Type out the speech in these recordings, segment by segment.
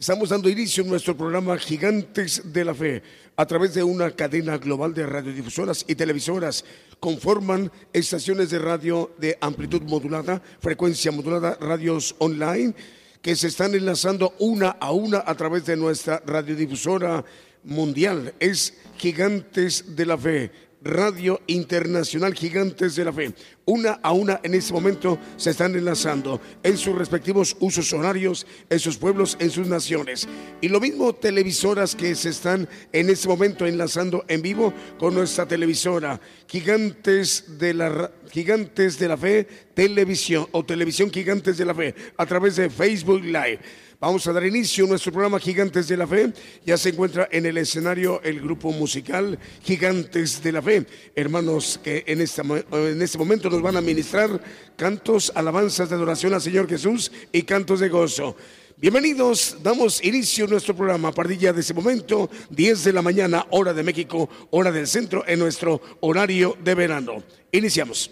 Estamos dando inicio a nuestro programa Gigantes de la Fe a través de una cadena global de radiodifusoras y televisoras. Conforman estaciones de radio de amplitud modulada, frecuencia modulada, radios online que se están enlazando una a una a través de nuestra radiodifusora mundial. Es Gigantes de la Fe Radio Internacional Gigantes de la Fe. Una a una en este momento se están enlazando en sus respectivos usos horarios, en sus pueblos, en sus naciones. Y lo mismo televisoras que se están en este momento enlazando en vivo con nuestra televisora Gigantes de la Gigantes de la Fe Televisión o Televisión Gigantes de la Fe a través de Facebook Live. Vamos a dar inicio a nuestro programa Gigantes de la Fe. Ya se encuentra en el escenario el grupo musical Gigantes de la Fe. Hermanos que en, esta, en este momento nos van a ministrar cantos, alabanzas de adoración al Señor Jesús y cantos de gozo. Bienvenidos, damos inicio a nuestro programa a partir de ese momento, 10 de la mañana, hora de México, hora del centro, en nuestro horario de verano. Iniciamos.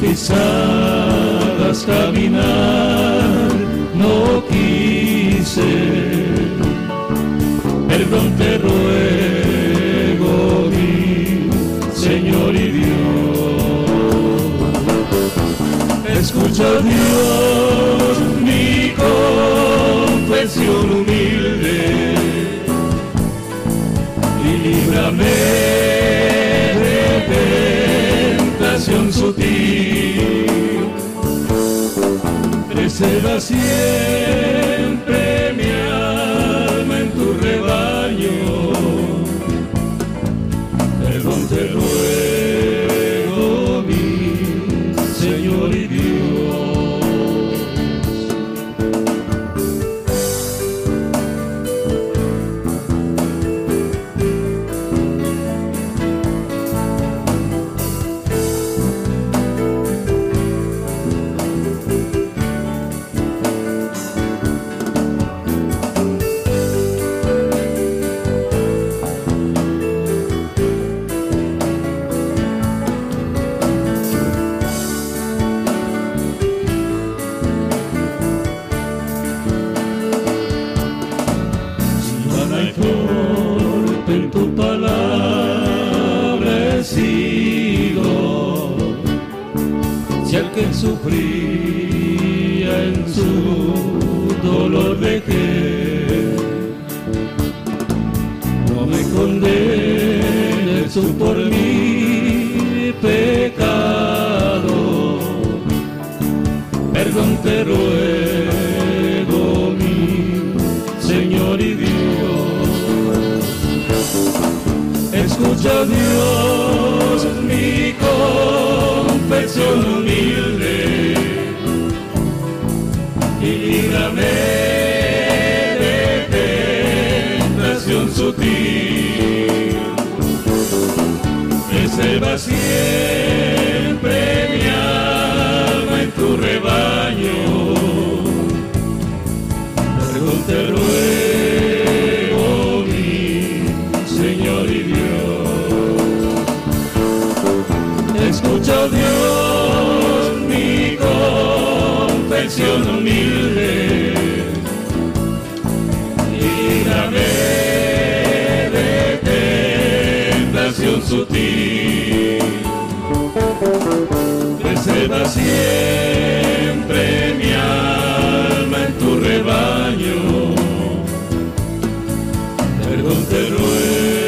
Pisadas caminar no quise. Perdón te ruego, mi Señor y Dios. Escucha Dios mi confesión humilde y líbrame de tentación sutil. Preserva siempre mi alma en tu rebaño. Si al que sufría en su dolor dejé, no me condenes tú por mi pecado, perdón te ruego, Escucha Dios mi confesión humilde y líbrame de tentación sutil. Preserva siempre mi alma en tu rebaño. Perdón te ruego, Escucha Dios mi confesión humilde. Líbrame de canción sutil. Preserva siempre mi alma en tu rebaño. Perdón te ruego,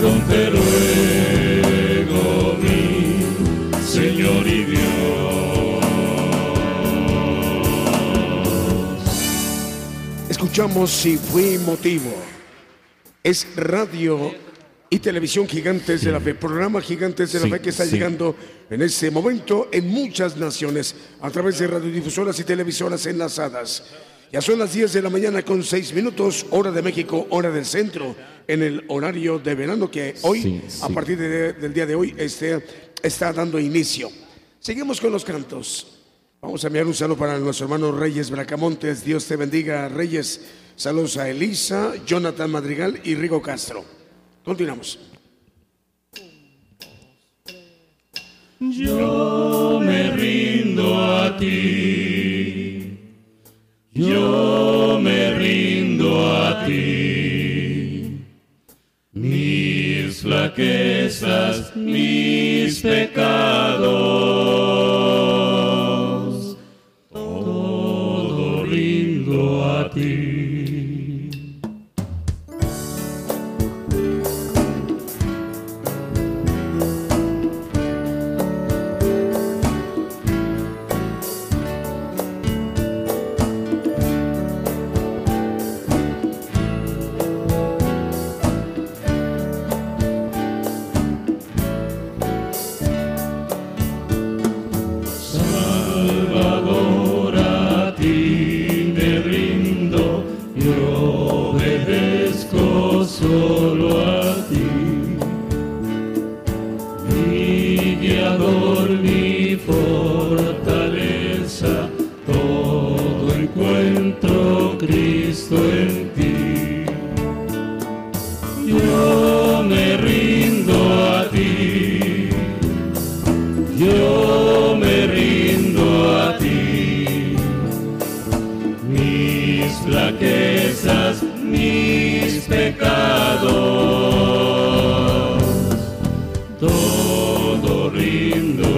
Perdón te ruego, mi Señor y Dios. Escuchamos Si Fui Motivo. Es radio y televisión Gigantes de la Fe, programa Gigantes de la Sí, Fe que está sí. llegando en este momento en muchas naciones a través de radiodifusoras y televisoras enlazadas. Ya son las 10 de la mañana con 6 minutos, hora de México, hora del centro, en el horario de verano que hoy, Sí, a partir de- del día de hoy, este, está dando inicio. Seguimos con los cantos. Vamos a enviar un saludo para nuestro hermano Reyes Bracamontes. Dios te bendiga, Reyes. Saludos a Elisa, Jonathan Madrigal y Rigo Castro. Continuamos. Yo me rindo a ti, yo me rindo a ti. Mis flaquezas, mis pecados, todo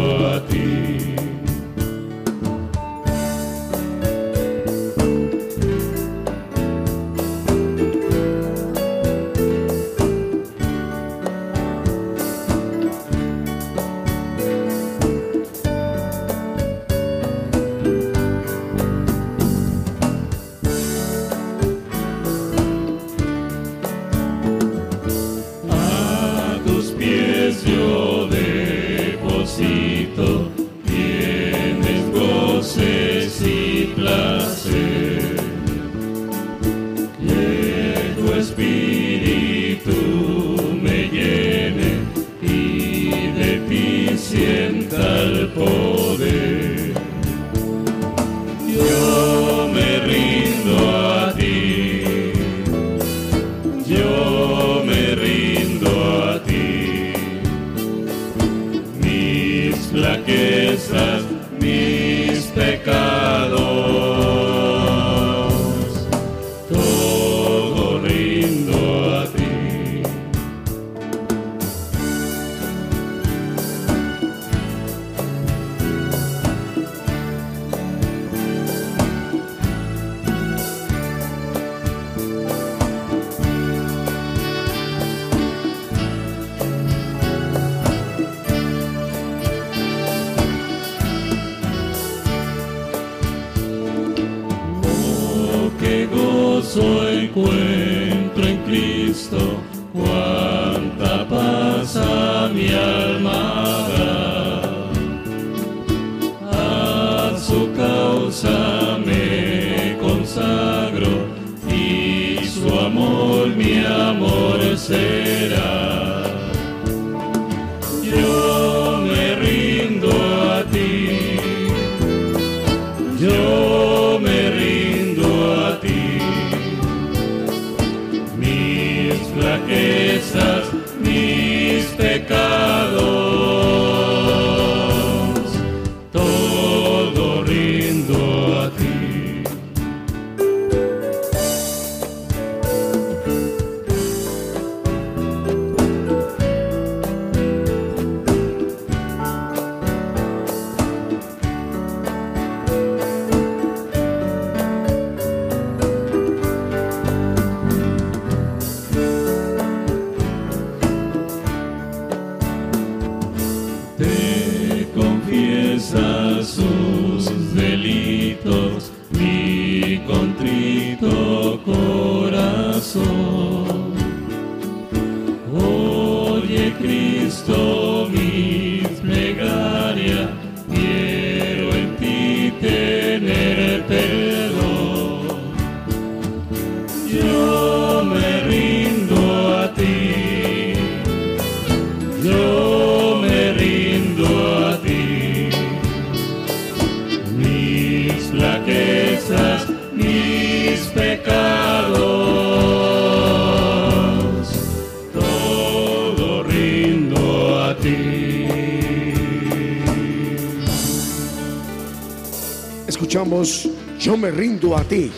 me rindo a ti.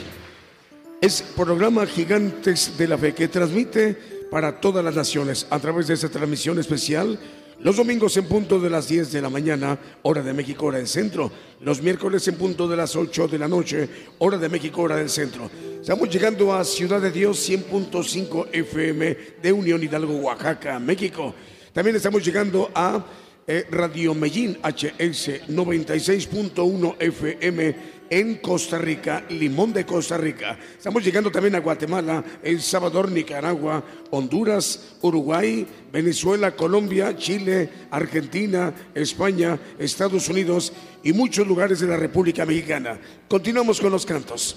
Es programa Gigantes de la Fe que transmite para todas las naciones a través de esta transmisión especial los domingos en punto de las 10 de la mañana, hora de México, hora del centro. Los miércoles en punto de las 8 de la noche, hora de México, hora del centro. Estamos llegando a Ciudad de Dios 100.5 FM de Unión Hidalgo, Oaxaca, México. También estamos llegando a eh, Radio Medellín HS 96.1 FM en Costa Rica, Limón de Costa Rica. Estamos llegando también a Guatemala, El Salvador, Nicaragua, Honduras, Uruguay, Venezuela, Colombia, Chile, Argentina, España, Estados Unidos y muchos lugares de la República Mexicana. Continuamos con los cantos.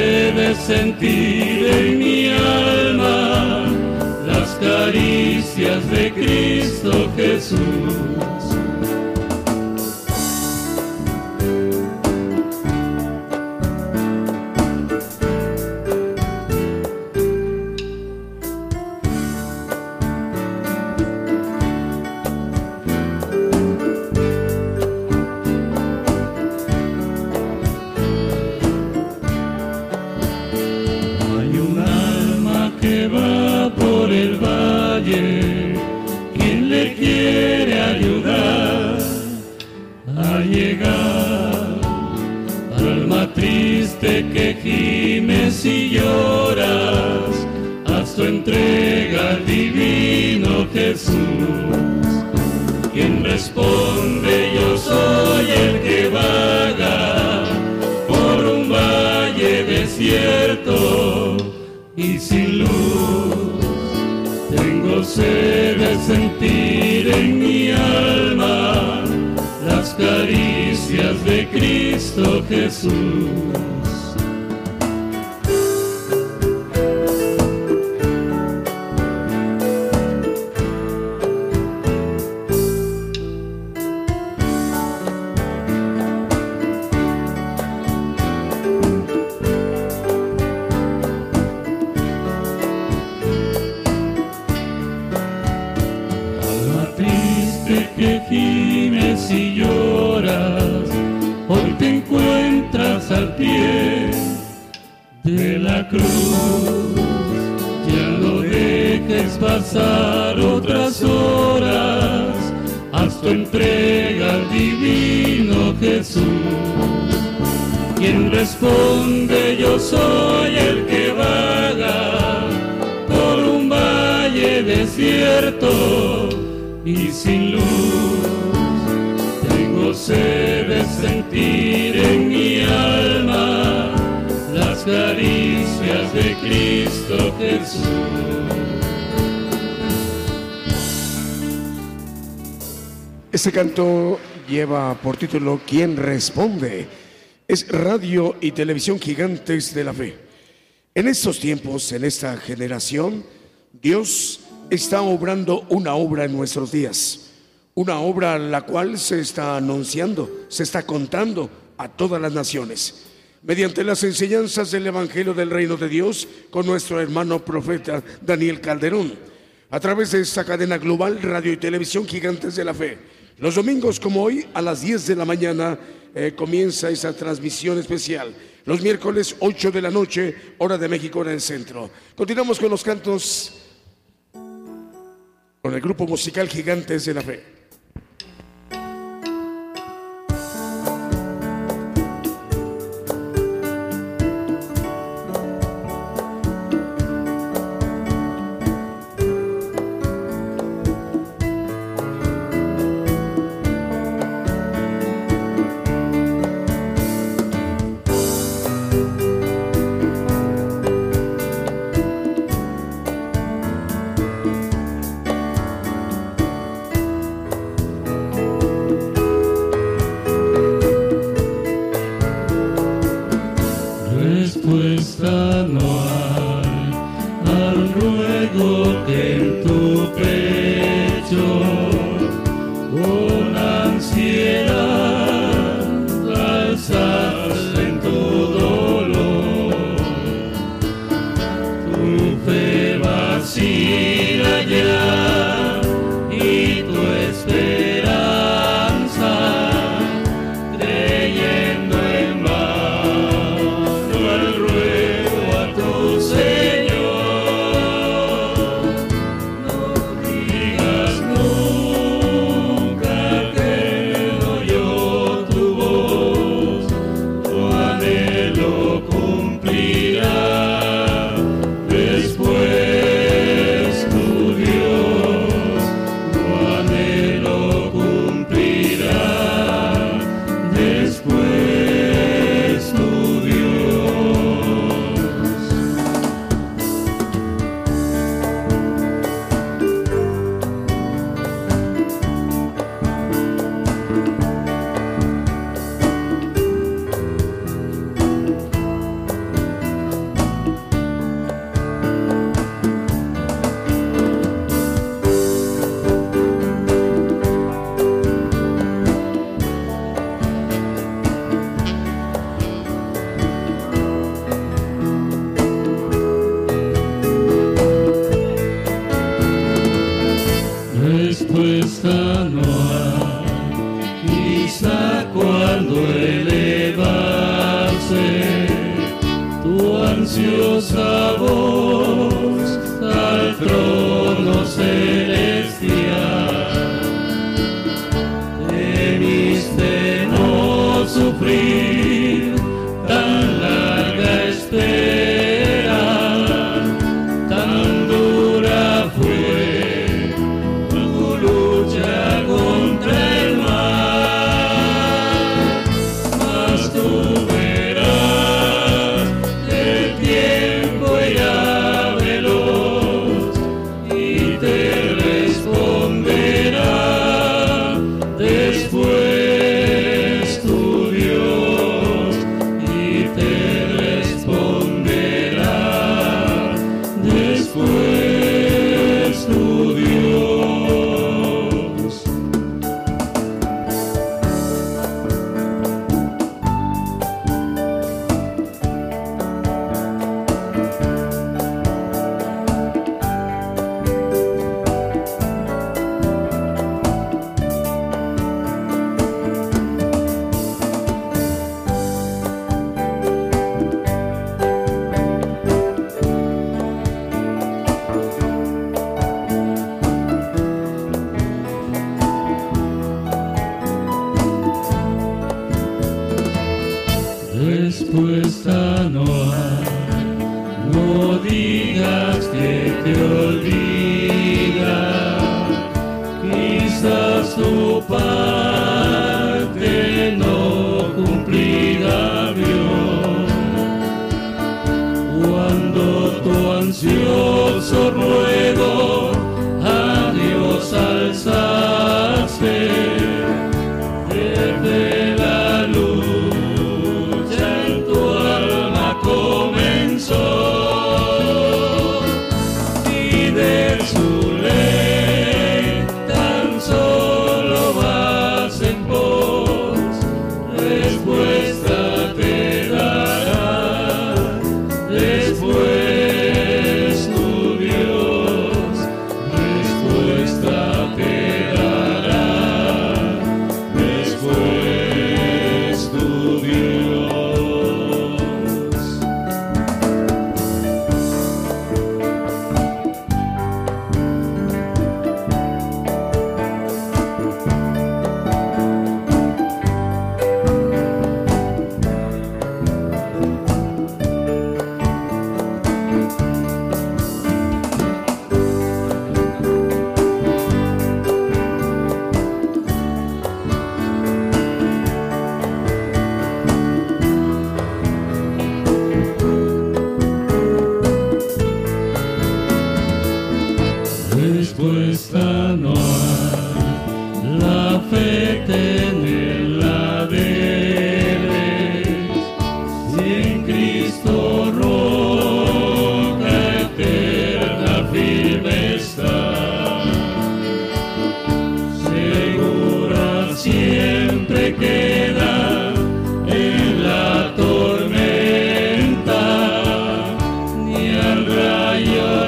hacer sentir en mi alma las caricias de Cristo Jesús. de Cristo Jesús. Canto lleva por título ¿Quién responde? Es Radio y Televisión Gigantes de la Fe. En estos tiempos, en esta generación, Dios está obrando una obra en nuestros días. Una obra la cual se está anunciando, se está contando a todas las naciones. Mediante las enseñanzas del Evangelio del Reino de Dios con nuestro hermano profeta Daniel Calderón. A través de esta cadena global, radio y televisión Gigantes de la Fe. Los domingos como hoy, a las 10 de la mañana, eh, comienza esa transmisión especial. Los miércoles 8 de la noche, hora de México, hora del centro. Continuamos con los cantos con el grupo musical Gigantes de la Fe.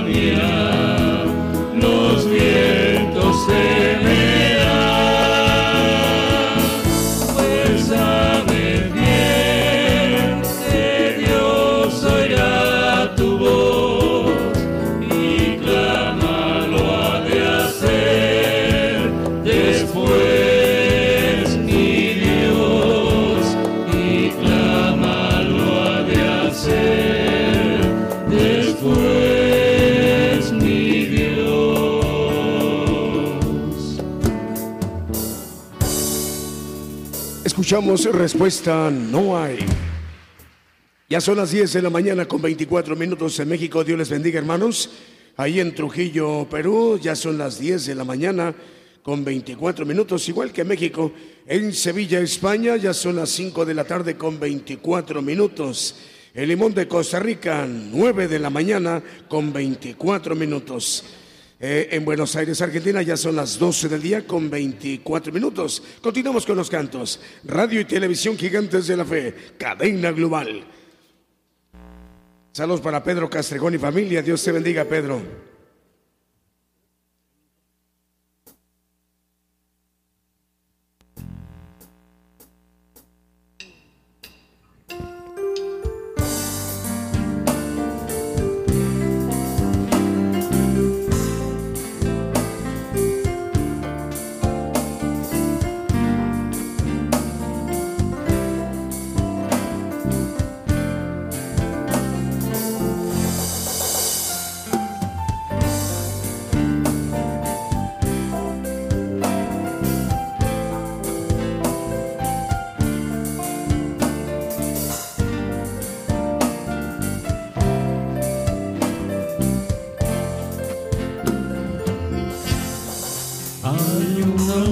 Yeah. Escuchamos respuesta no hay. Ya son las 10 de la mañana con 24 minutos en México. Dios les bendiga, hermanos. Ahí en Trujillo, Perú, ya son las 10 de la mañana con 24 minutos, igual que México. En Sevilla, España, ya son las 5 de la tarde con 24 minutos. En Limón de Costa Rica, 9 de la mañana con 24 minutos. Eh, en Buenos Aires, Argentina, ya son las 12 del día con 24 minutos. Continuamos con los cantos. Radio y televisión gigantes de la fe, cadena global. Saludos para Pedro Castregón y familia. Dios te bendiga, Pedro.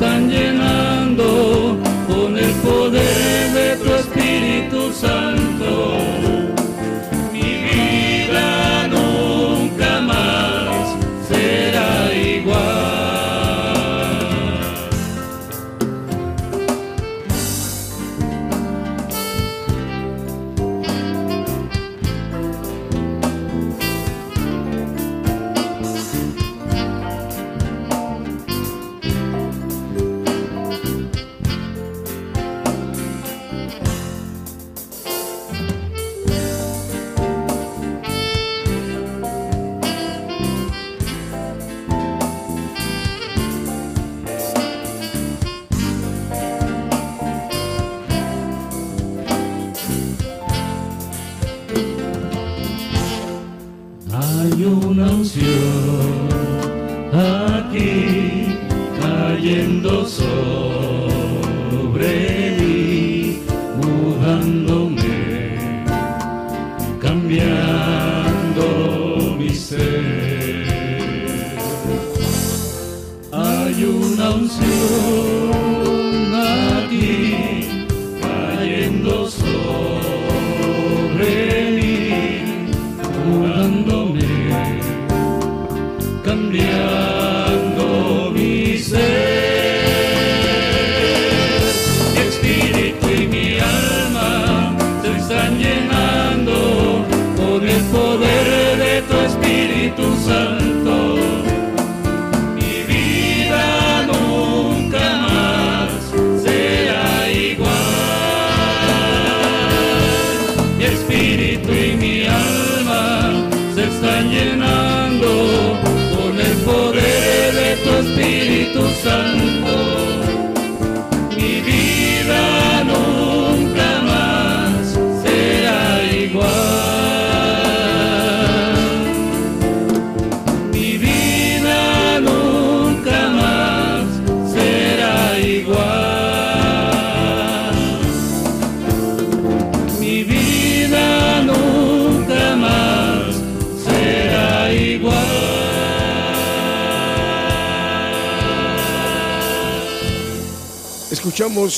nunca más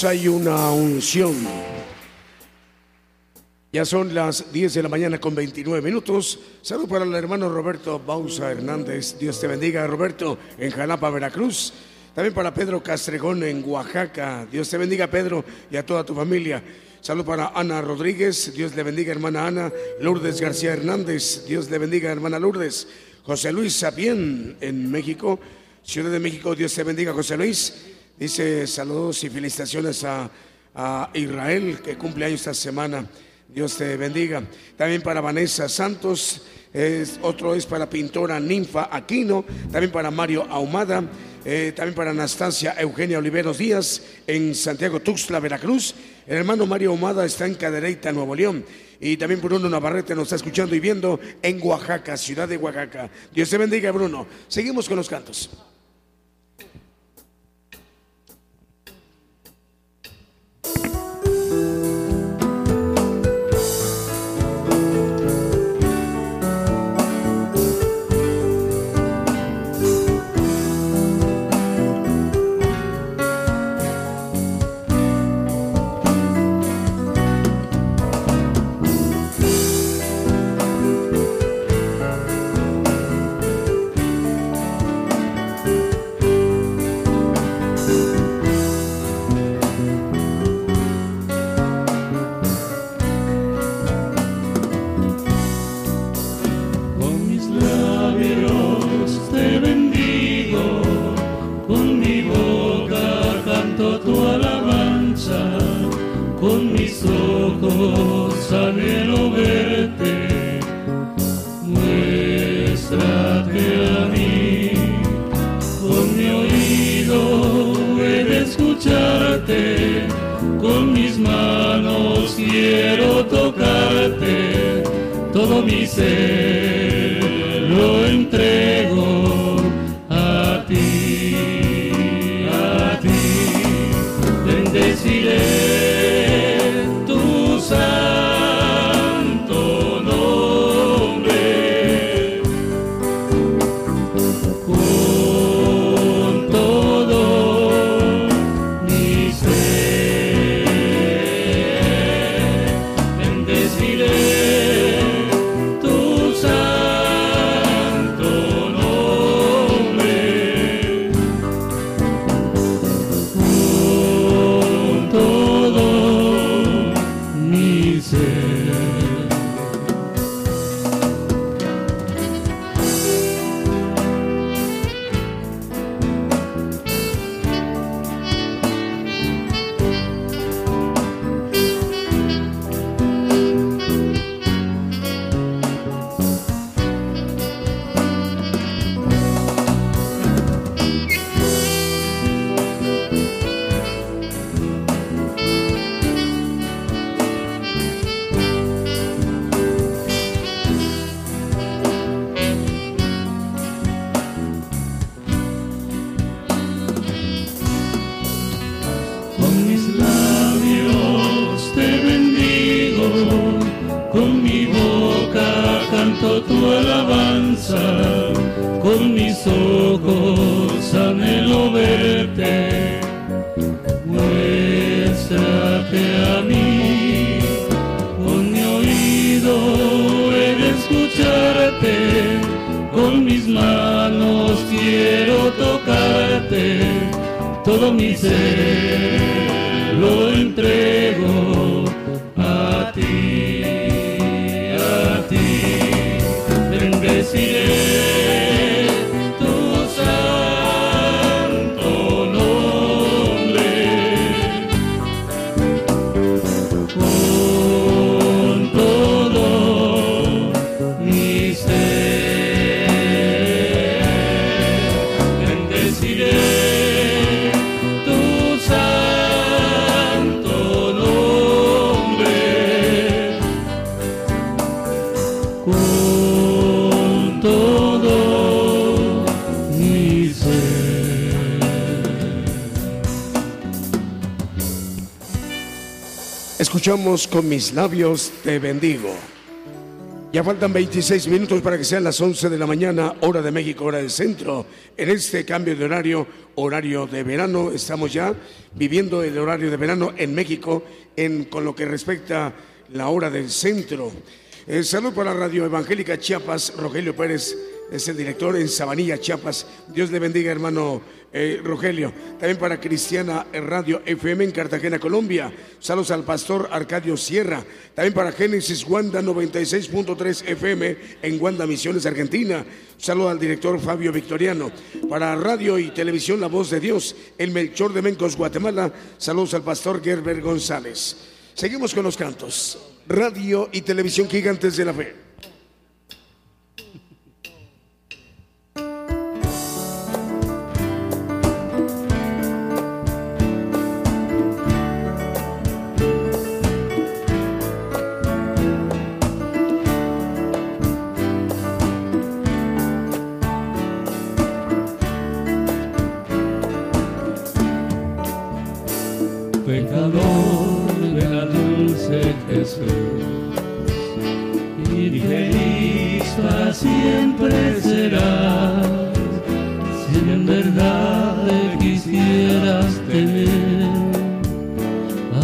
Hay una unción. Ya son las 10 de la mañana con 29 minutos. Salud para el hermano Roberto Bausa Hernández. Dios te bendiga, Roberto, en Jalapa, Veracruz. También para Pedro Castregón en Oaxaca. Dios te bendiga, Pedro, y a toda tu familia. Salud para Ana Rodríguez. Dios le bendiga, hermana Ana. Lourdes García Hernández. Dios le bendiga, hermana Lourdes. José Luis Sapien en México. Ciudad de México. Dios te bendiga, José Luis. Dice saludos y felicitaciones a, Israel que cumple años esta semana. Dios te bendiga. También para Vanessa Santos, es, otro es para pintora Ninfa Aquino, también para Mario Ahumada, eh, también para Anastasia Eugenia Oliveros Díaz en Santiago Tuxtla, Veracruz. El hermano Mario Ahumada está en Cadereyta, Nuevo León. Y también Bruno Navarrete nos está escuchando y viendo en Oaxaca, ciudad de Oaxaca. Dios te bendiga, Bruno. Seguimos con los cantos. Ojos anhelo verte, muéstrate a mí, con mi oído he de escucharte, con mis manos quiero tocarte. Todo mi ser lo entrego Con mis labios te bendigo. Ya faltan 26 minutos para que sean las 11 de la mañana, hora de México, hora del centro. En este cambio de horario, horario de verano, estamos ya viviendo el horario de verano en México en, con lo que respecta la hora del centro. Eh, salud para Radio Evangélica Chiapas, Rogelio Pérez es el director en Sabanilla, Chiapas. Dios le bendiga, hermano eh, Rogelio. También para Cristiana Radio FM en Cartagena, Colombia. Saludos al pastor Arcadio Sierra. También para Génesis Wanda 96.3 FM en Wanda Misiones, Argentina. Saludos al director Fabio Victoriano. Para Radio y Televisión La Voz de Dios, el Melchor de Mencos, Guatemala. Saludos al pastor Gerber González. Seguimos con los cantos. Radio y Televisión Gigantes de la Fe. Pecador de la dulce Jesús. Y feliz para siempre serás. Si en verdad te quisieras tener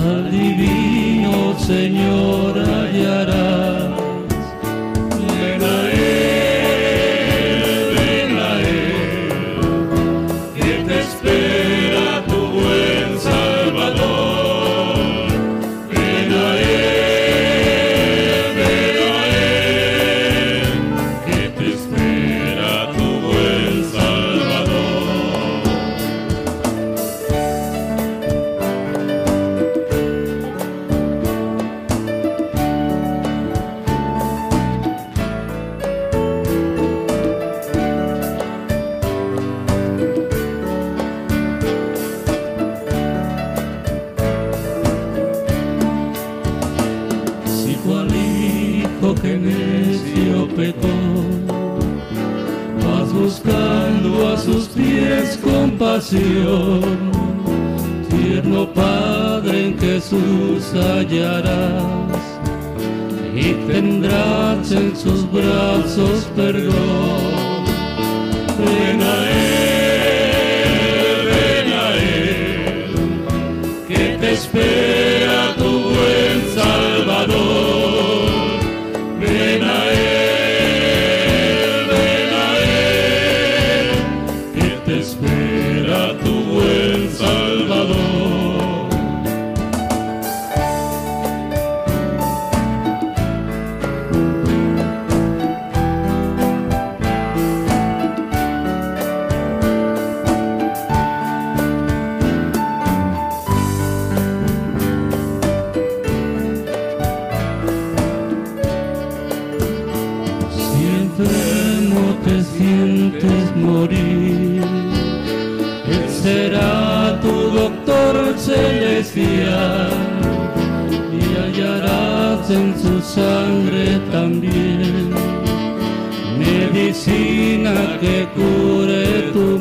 al divino Señor hallarás compasión, tierno Padre en Jesús hallarás y tendrás en sus brazos perdón. Y hallarás en su sangre también medicina que cure tu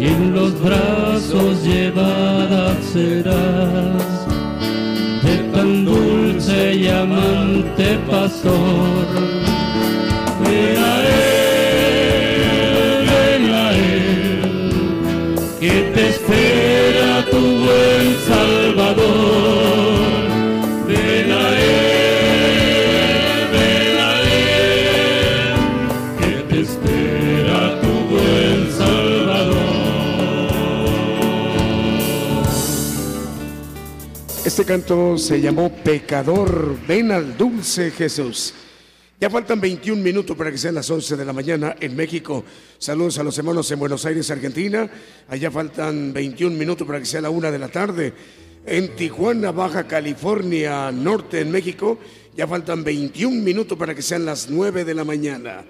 Y en los brazos llevada serás de tan dulce y amante pastor. Ven a él, ven a él, que te espera tu buen Salvador. Este canto se llamó Pecador, ven al dulce Jesús. Ya faltan 21 minutos para que sean las 11 de la mañana en México. Saludos a los hermanos en Buenos Aires, Argentina. Allá faltan 21 minutos para que sea la 1 de la tarde. En Tijuana, Baja California Norte, en México, ya faltan 21 minutos para que sean las 9 de la mañana.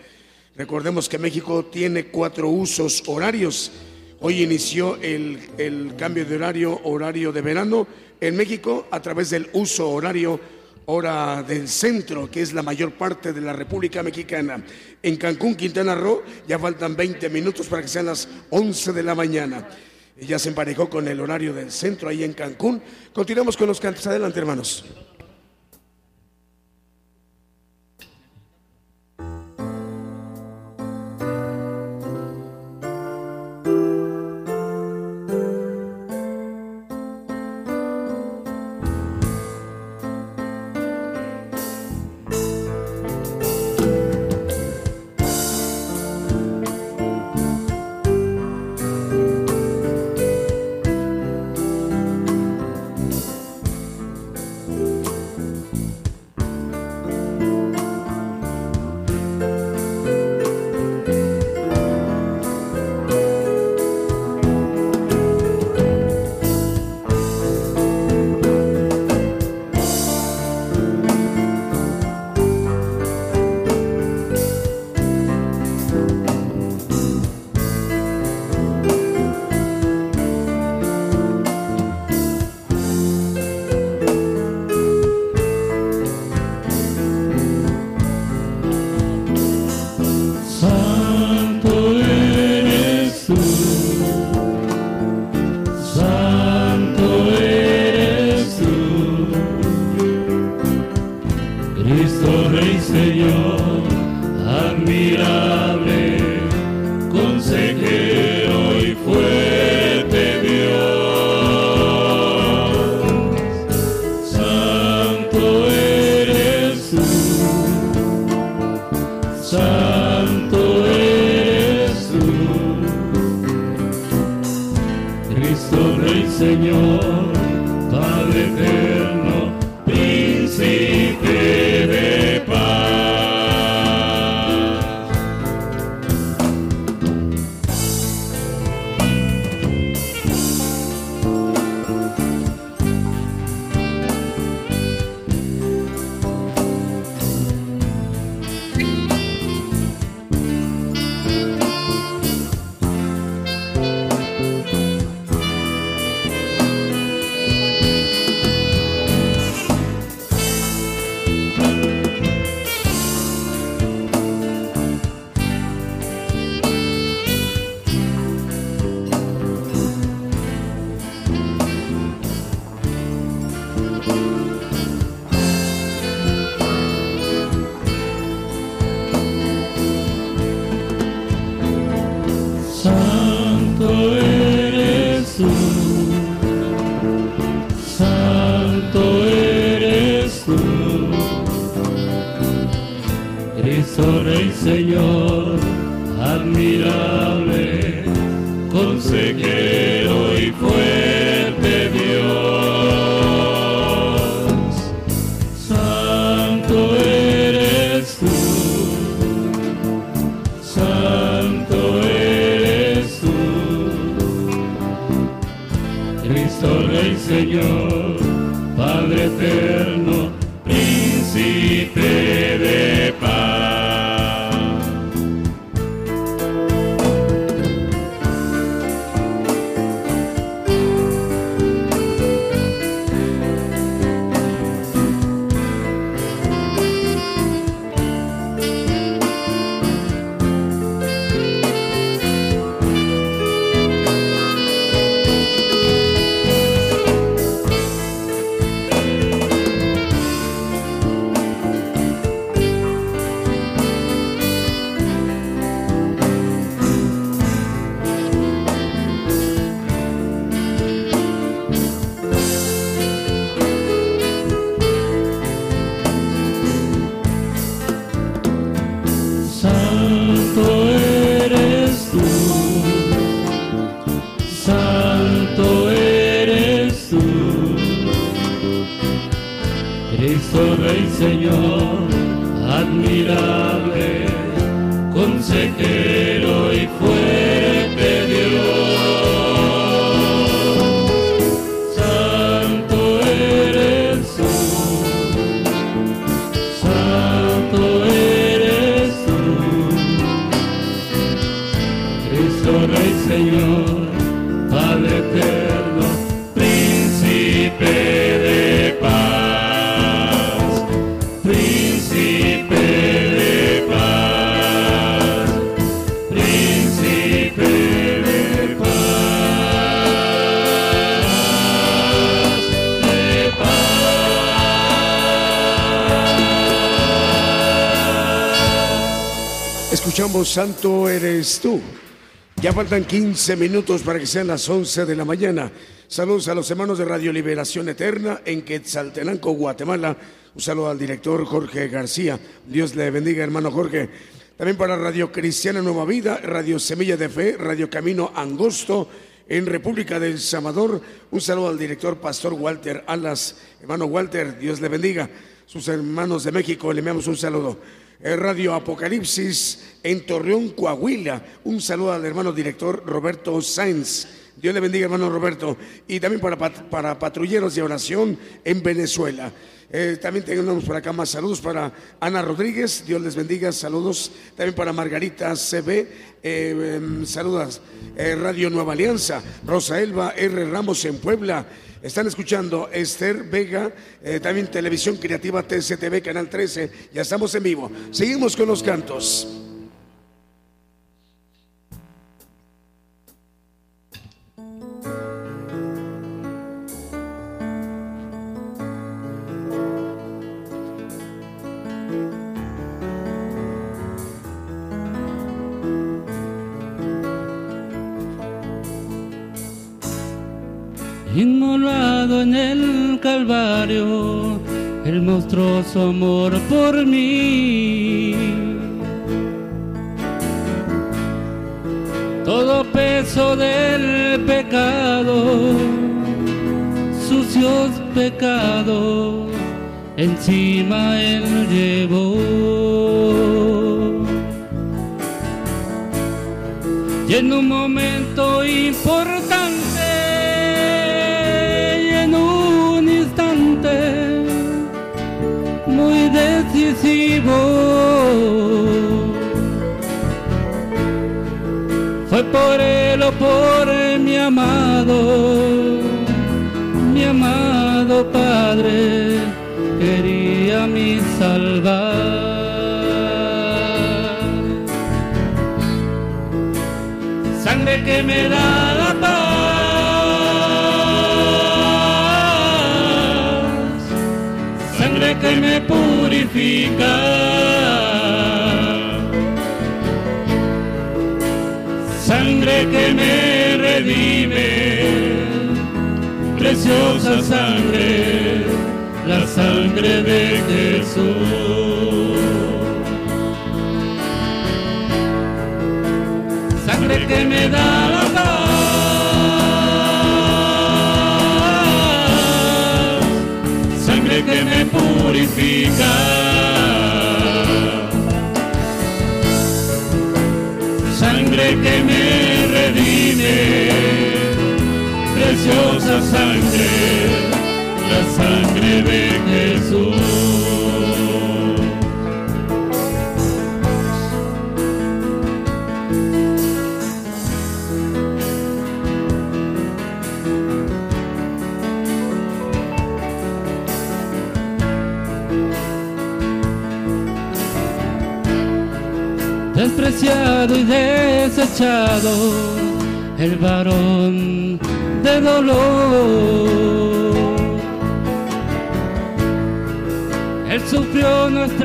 Recordemos que México tiene cuatro usos horarios. Hoy inició el, el cambio de horario, horario de verano en México a través del uso horario hora del centro, que es la mayor parte de la República Mexicana. En Cancún, Quintana Roo, ya faltan 20 minutos para que sean las 11 de la mañana. Ya se emparejó con el horario del centro ahí en Cancún. Continuamos con los cantos. Adelante, hermanos. Santo eres tú. Ya faltan 15 minutos para que sean las 11 de la mañana. Saludos a los hermanos de Radio Liberación Eterna en Quetzaltenango, Guatemala. Un saludo al director Jorge García. Dios le bendiga, hermano Jorge. También para Radio Cristiana Nueva Vida, Radio Semilla de Fe, Radio Camino Angosto en República del Salvador. Un saludo al director Pastor Walter Alas. Hermano Walter, Dios le bendiga. Sus hermanos de México, le enviamos un saludo. Eh, Radio Apocalipsis en Torreón, Coahuila. Un saludo al hermano director Roberto Sainz. Dios le bendiga, hermano Roberto. Y también para, para patrulleros de oración en Venezuela. Eh, también tenemos por acá más saludos para Ana Rodríguez, Dios les bendiga, saludos. También para Margarita CB, eh, em, saludos. Eh, Radio Nueva Alianza, Rosa Elba R. Ramos en Puebla. Están escuchando Esther Vega, eh, también Televisión Creativa TCTV, Canal 13. Ya estamos en vivo. Seguimos con los cantos. Inmolado en el Calvario, el monstruoso amor por mí. Todo peso del pecado, sucios pecados, encima él llevó. Y en un momento importante, decisivo, fue por él o por mi amado, mi amado Padre, quería mi salvar. sangre que me da sangre que me redime, preciosa sangre, la sangre de Jesús. sangre que me da la paz, sangre que me purifica, preciosa sangre, la sangre de Jesús. despreciado y desechado, el varón de dolor. Él sufrió nuestra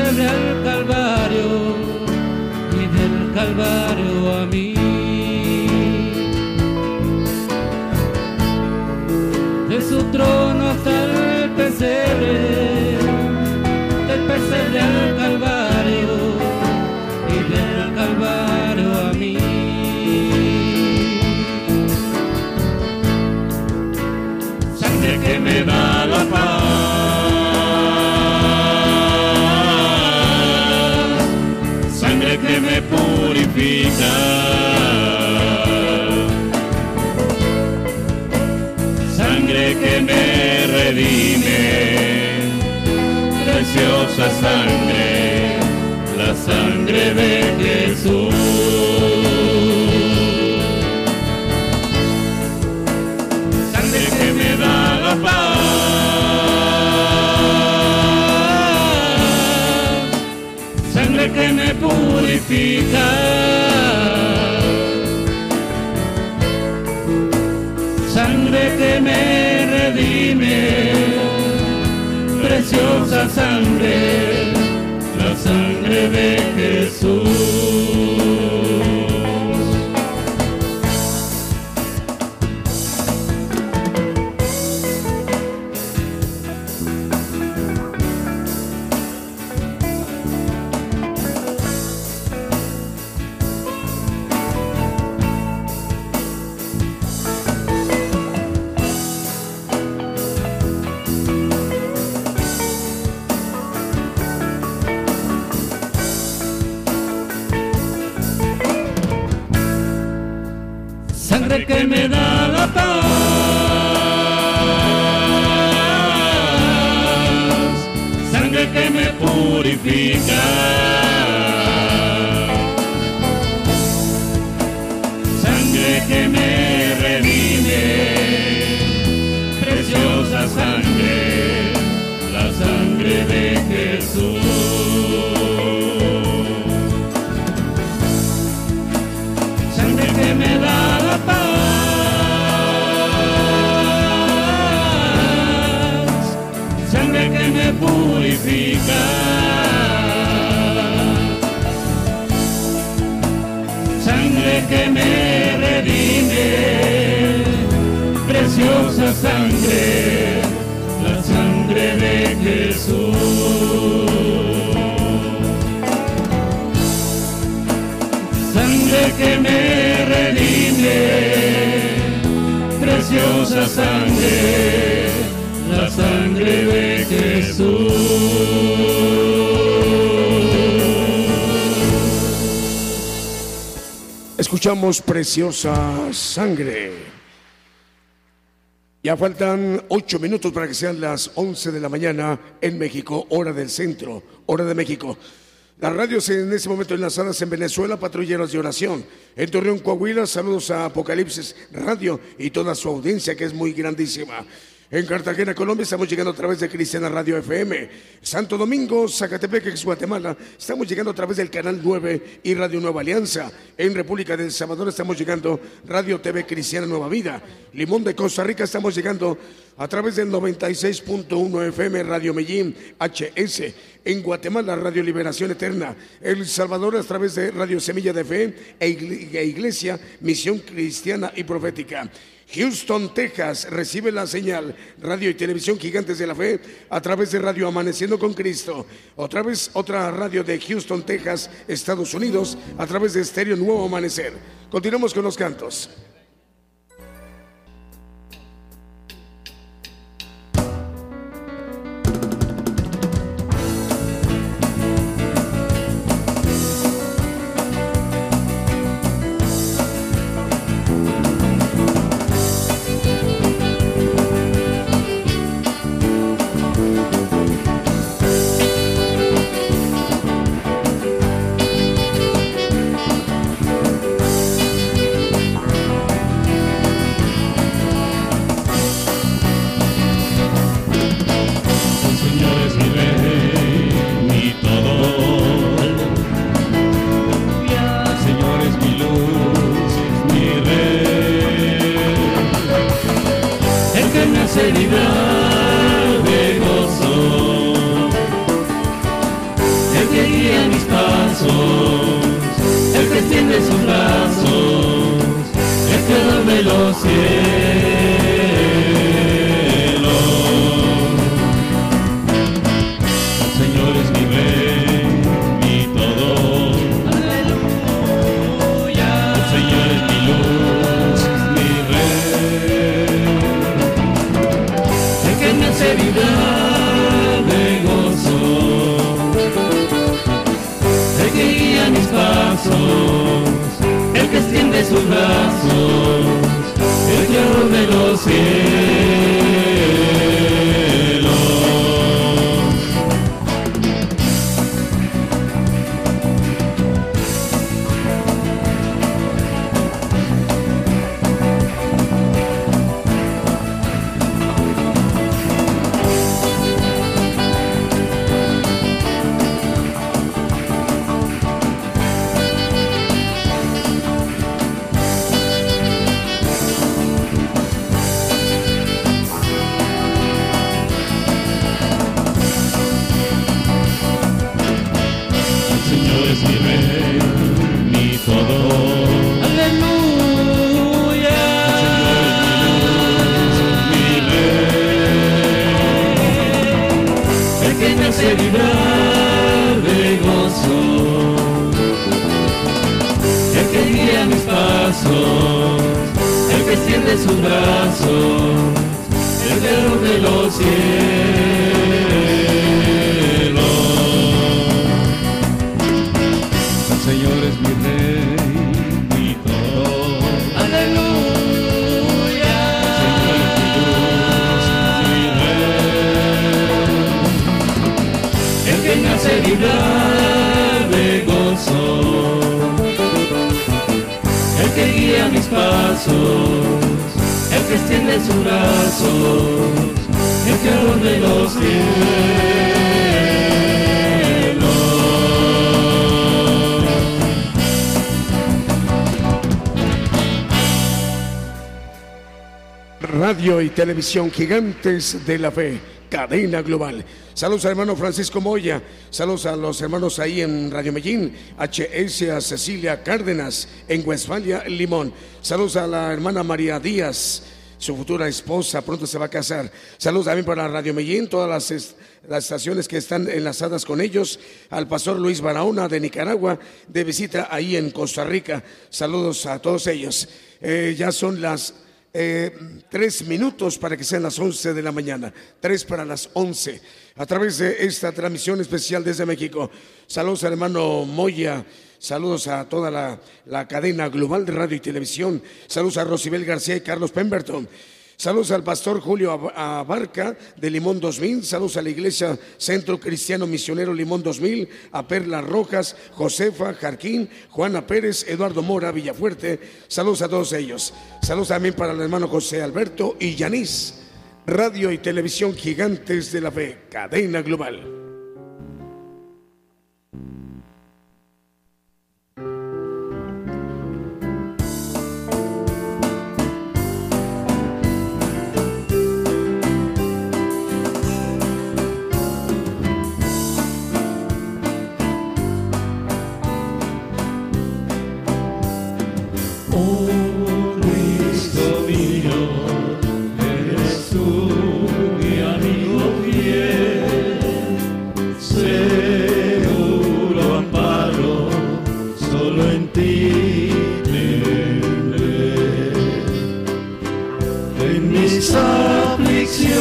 pesebre al Calvario y del Calvario Sangre que me redime. Preciosa sangre. La sangre de Jesús. Sangre que me redime, preciosa sangre, la sangre de Jesús. Me da la paz, sangre que me purifica, que me redime, preciosa sangre, la sangre de Jesús. Escuchamos Preciosa Sangre. Ya faltan ocho minutos para que sean las 11 de la mañana en México, hora del centro, hora de México. Las radios en ese momento enlazadas en Venezuela, patrulleros de oración. En Torreón, Coahuila, saludos a Apocalipsis Radio y toda su audiencia que es muy grandísima. En Cartagena, Colombia, estamos llegando a través de Cristiana Radio FM. Santo Domingo, Zacatepec, Guatemala, estamos llegando a través del Canal 9 y Radio Nueva Alianza. En República del Salvador estamos llegando Radio TV Cristiana Nueva Vida. Limón de Costa Rica estamos llegando a través del 96.1 FM Radio Medellín HS. En Guatemala, Radio Liberación Eterna. El Salvador a través de Radio Semilla de Fe e e Iglesia Misión Cristiana y Profética. Houston, Texas, recibe la señal Radio y Televisión Gigantes de la Fe a través de Radio Amaneciendo con Cristo. Otra vez otra radio de Houston, Texas, Estados Unidos, a través de Estéreo Nuevo Amanecer. Continuamos con los cantos. El creador de los cielos. Televisión gigantes de la fe, cadena global. Saludos al hermano Francisco Moya, saludos a los hermanos ahí en Radio Medellín, HS, a Cecilia Cárdenas en Westfalia, Limón. Saludos a la hermana María Díaz, su futura esposa, pronto se va a casar. Saludos también para Radio Medellín, todas las, las estaciones que están enlazadas con ellos, al pastor Luis Barahona de Nicaragua, de visita ahí en Costa Rica. Saludos a todos ellos. Eh, ya son las eh, tres minutos para que sean las once de la mañana, tres para las once, a través de esta transmisión especial desde México. Saludos al hermano Moya, saludos a toda la, la cadena global de radio y televisión, saludos a Rosibel García y Carlos Pemberton. Saludos al pastor Julio Ab- Abarca de Limón 2000. Saludos a la iglesia Centro Cristiano Misionero Limón 2000. A Perla Rojas, Josefa, Jarquín, Juana Pérez, Eduardo Mora, Villafuerte. Saludos a todos ellos. Saludos también para el hermano José Alberto y Yanis. Radio y televisión gigantes de la fe. Cadena global. En mis aflicciones,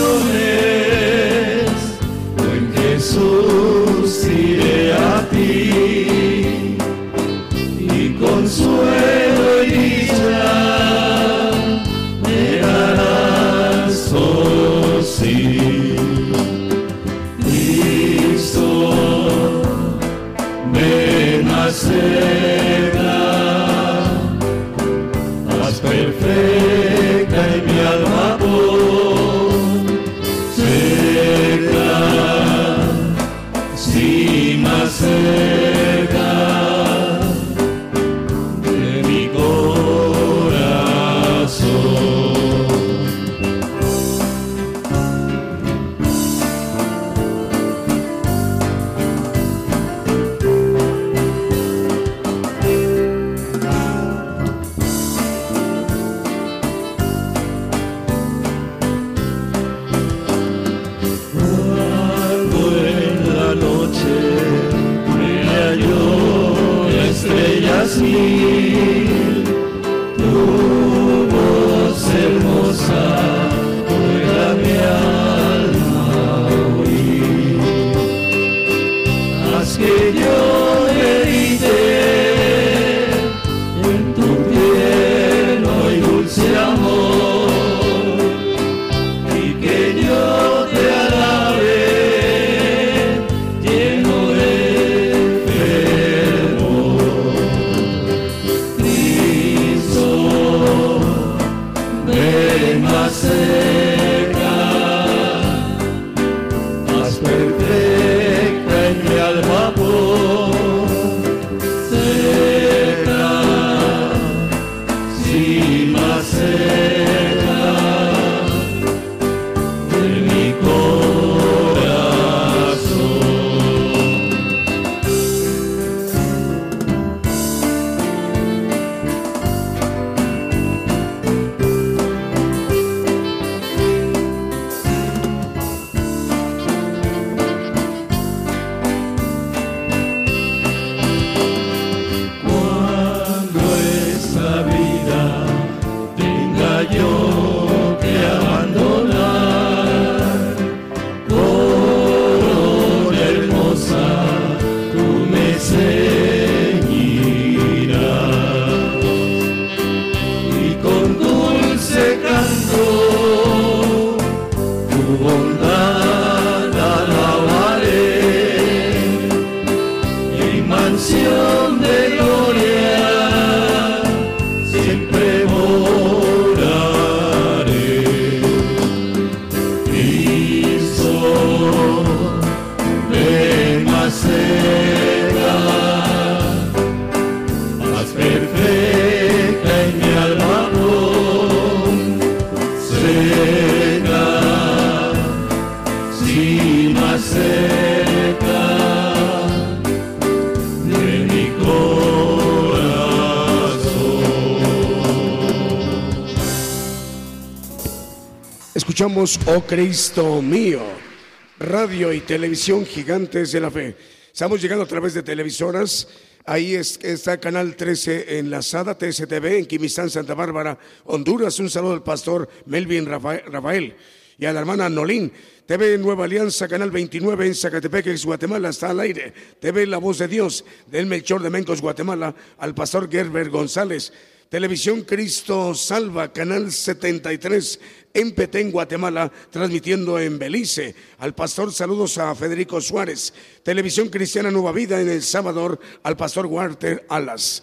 en Jesús oh Cristo mío, radio y televisión gigantes de la fe. Estamos llegando a través de televisoras. Ahí está el canal 13 enlazada, TSTV, en Quimistán, Santa Bárbara, Honduras. Un saludo al pastor Melvin Rafael y a la hermana Nolín. TV Nueva Alianza, Canal 29 en Zacatepec, Guatemala, está al aire. TV La Voz de Dios, del Melchor de Mencos, Guatemala, al pastor Gerber González. Televisión Cristo Salva, Canal 73 en Petén, Guatemala, transmitiendo en Belice. Al pastor, saludos a Federico Suárez. Televisión Cristiana Nueva Vida en El Salvador, al pastor Walter Alas.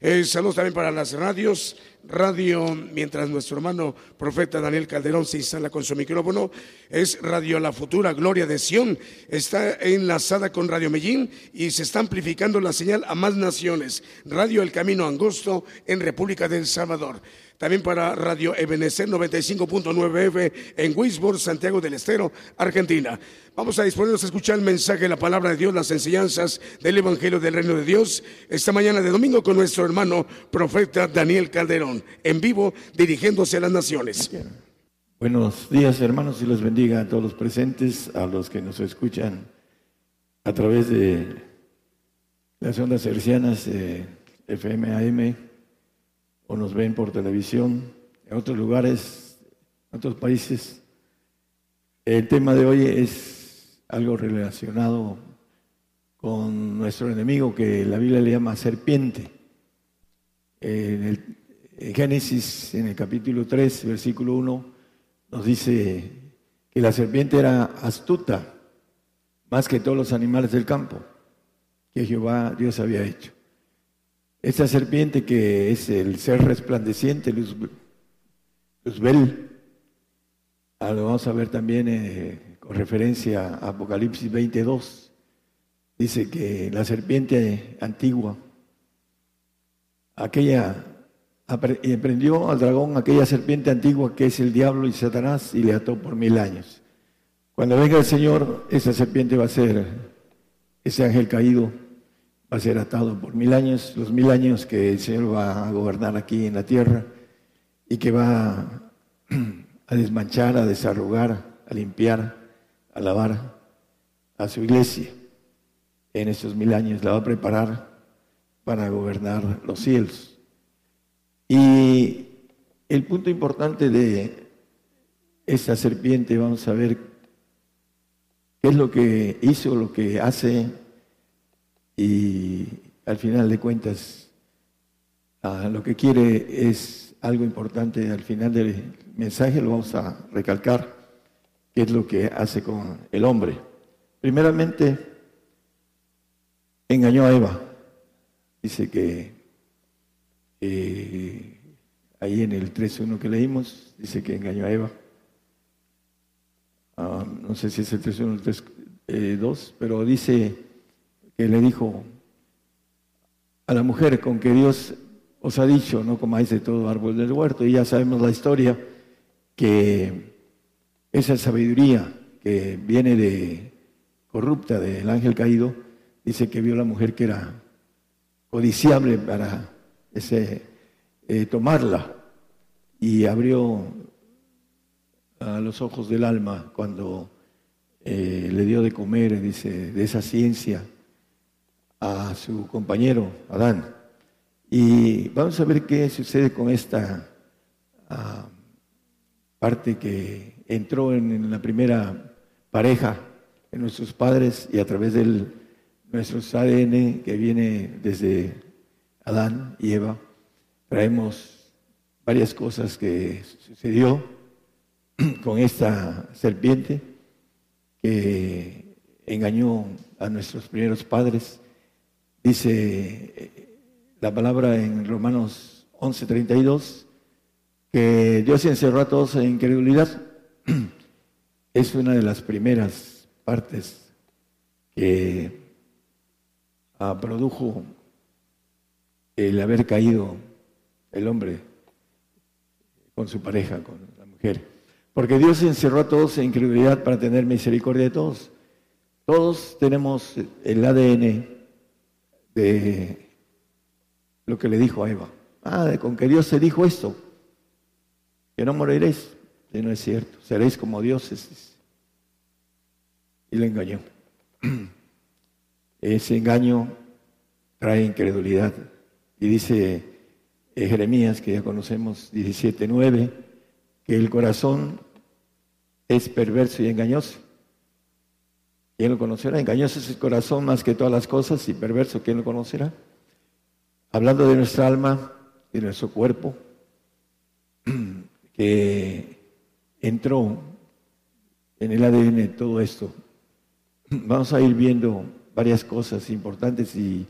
Eh, saludos también para las radios. Radio, mientras nuestro hermano profeta Daniel Calderón se instala con su micrófono, es Radio La Futura Gloria de Sión. Está enlazada con Radio Medellín y se está amplificando la señal a más naciones. Radio El Camino Angosto en República del Salvador. También para Radio Ebenecer 95.9 F en Wisborne, Santiago del Estero, Argentina. Vamos a disponernos a escuchar el mensaje, la palabra de Dios, las enseñanzas del Evangelio del Reino de Dios esta mañana de domingo con nuestro hermano profeta Daniel Calderón, en vivo dirigiéndose a las naciones. Buenos días hermanos y los bendiga a todos los presentes, a los que nos escuchan a través de las ondas hercianas de FM AM o nos ven por televisión en otros lugares, en otros países. El tema de hoy es algo relacionado con nuestro enemigo que la Biblia le llama serpiente. En, el, Génesis, en el capítulo 3, versículo 1, nos dice que la serpiente era astuta más que todos los animales del campo que Jehová Dios había hecho. Esa serpiente que es el ser resplandeciente, Luzbel, ah, lo vamos a ver también eh, con referencia a Apocalipsis 22. Dice que la serpiente antigua, aquella, emprendió al dragón aquella serpiente antigua que es el diablo y Satanás y le ató por mil años. Cuando venga el Señor, esa serpiente va a ser ese ángel caído va a ser atado por mil años, los mil años que el Señor va a gobernar aquí en la tierra y que va a desmanchar, a desarrugar, a limpiar, a lavar a su iglesia en estos mil años, la va a preparar para gobernar los cielos. Y el punto importante de esa serpiente, vamos a ver qué es lo que hizo, lo que hace, y al final de cuentas, ah, lo que quiere es algo importante. Al final del mensaje lo vamos a recalcar, qué es lo que hace con el hombre. Primeramente, engañó a Eva. Dice que eh, ahí en el 3.1 que leímos, dice que engañó a Eva. Ah, no sé si es el 3.1 o el 3.2, pero dice que le dijo a la mujer con que Dios os ha dicho, no comáis de todo árbol del huerto, y ya sabemos la historia, que esa sabiduría que viene de corrupta del ángel caído, dice que vio a la mujer que era codiciable para ese, eh, tomarla. Y abrió a los ojos del alma cuando eh, le dio de comer, dice, de esa ciencia a su compañero Adán. Y vamos a ver qué sucede con esta ah, parte que entró en, la primera pareja de nuestros padres y a través de nuestros ADN que viene desde Adán y Eva, traemos varias cosas que sucedió con esta serpiente que engañó a nuestros primeros padres. Dice la palabra en Romanos 11:32 que Dios encerró a todos en incredulidad. Es una de las primeras partes que ah, produjo el haber caído el hombre con su pareja, con la mujer. Porque Dios encerró a todos en incredulidad para tener misericordia de todos. Todos tenemos el ADN de lo que le dijo a Eva. Ah, con que Dios se dijo esto, que no moriréis. Y no es cierto, seréis como dioses. Y le engañó. Ese engaño trae incredulidad. Y dice Jeremías, que ya conocemos, 17.9, que el corazón es perverso y engañoso. ¿Quién lo conocerá? Engañoso es el corazón más que todas las cosas y perverso, ¿quién lo conocerá? Hablando de nuestra alma, de nuestro cuerpo, que entró en el ADN todo esto. Vamos a ir viendo varias cosas importantes y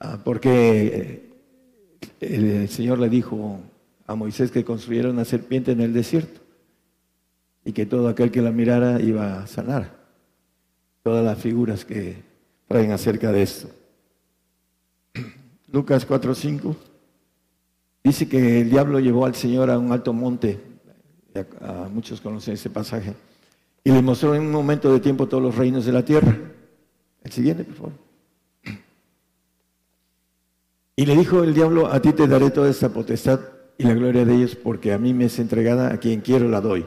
ah, porque el Señor le dijo a Moisés que construyera una serpiente en el desierto y que todo aquel que la mirara iba a sanar. Todas las figuras que traen acerca de esto. Lucas 4:5 dice que el diablo llevó al Señor a un alto monte, muchos conocen ese pasaje, y le mostró en un momento de tiempo todos los reinos de la tierra. El siguiente, por favor. Y le dijo el diablo, a ti te daré toda esta potestad y la gloria de ellos, porque a mí me es entregada, a quien quiero la doy.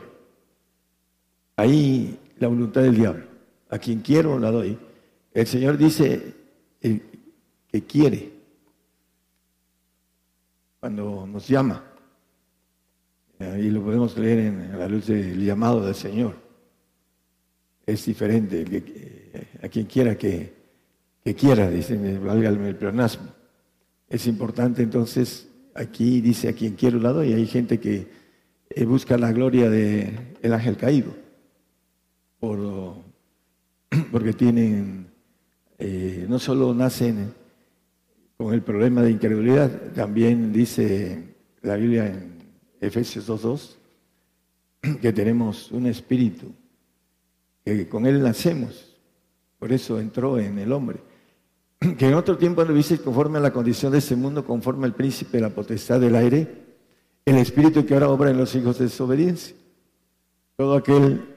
Ahí la voluntad del diablo, a quien quiero la doy. El Señor dice que quiere cuando nos llama. Y lo podemos leer en la luz del llamado del Señor. Es diferente, a quien quiera que, que quiera, dice, valga el pleonasmo. Es importante entonces, aquí dice a quien quiero lado y hay gente que eh, busca la gloria del el ángel caído, por, porque tienen, eh, no solo nacen con el problema de incredulidad, también dice la Biblia en Efesios 2.2, que tenemos un espíritu, que con él nacemos, por eso entró en el hombre que en otro tiempo lo viste conforme a la condición de este mundo, conforme al príncipe de la potestad del aire, el espíritu que ahora obra en los hijos de desobediencia. Todo aquel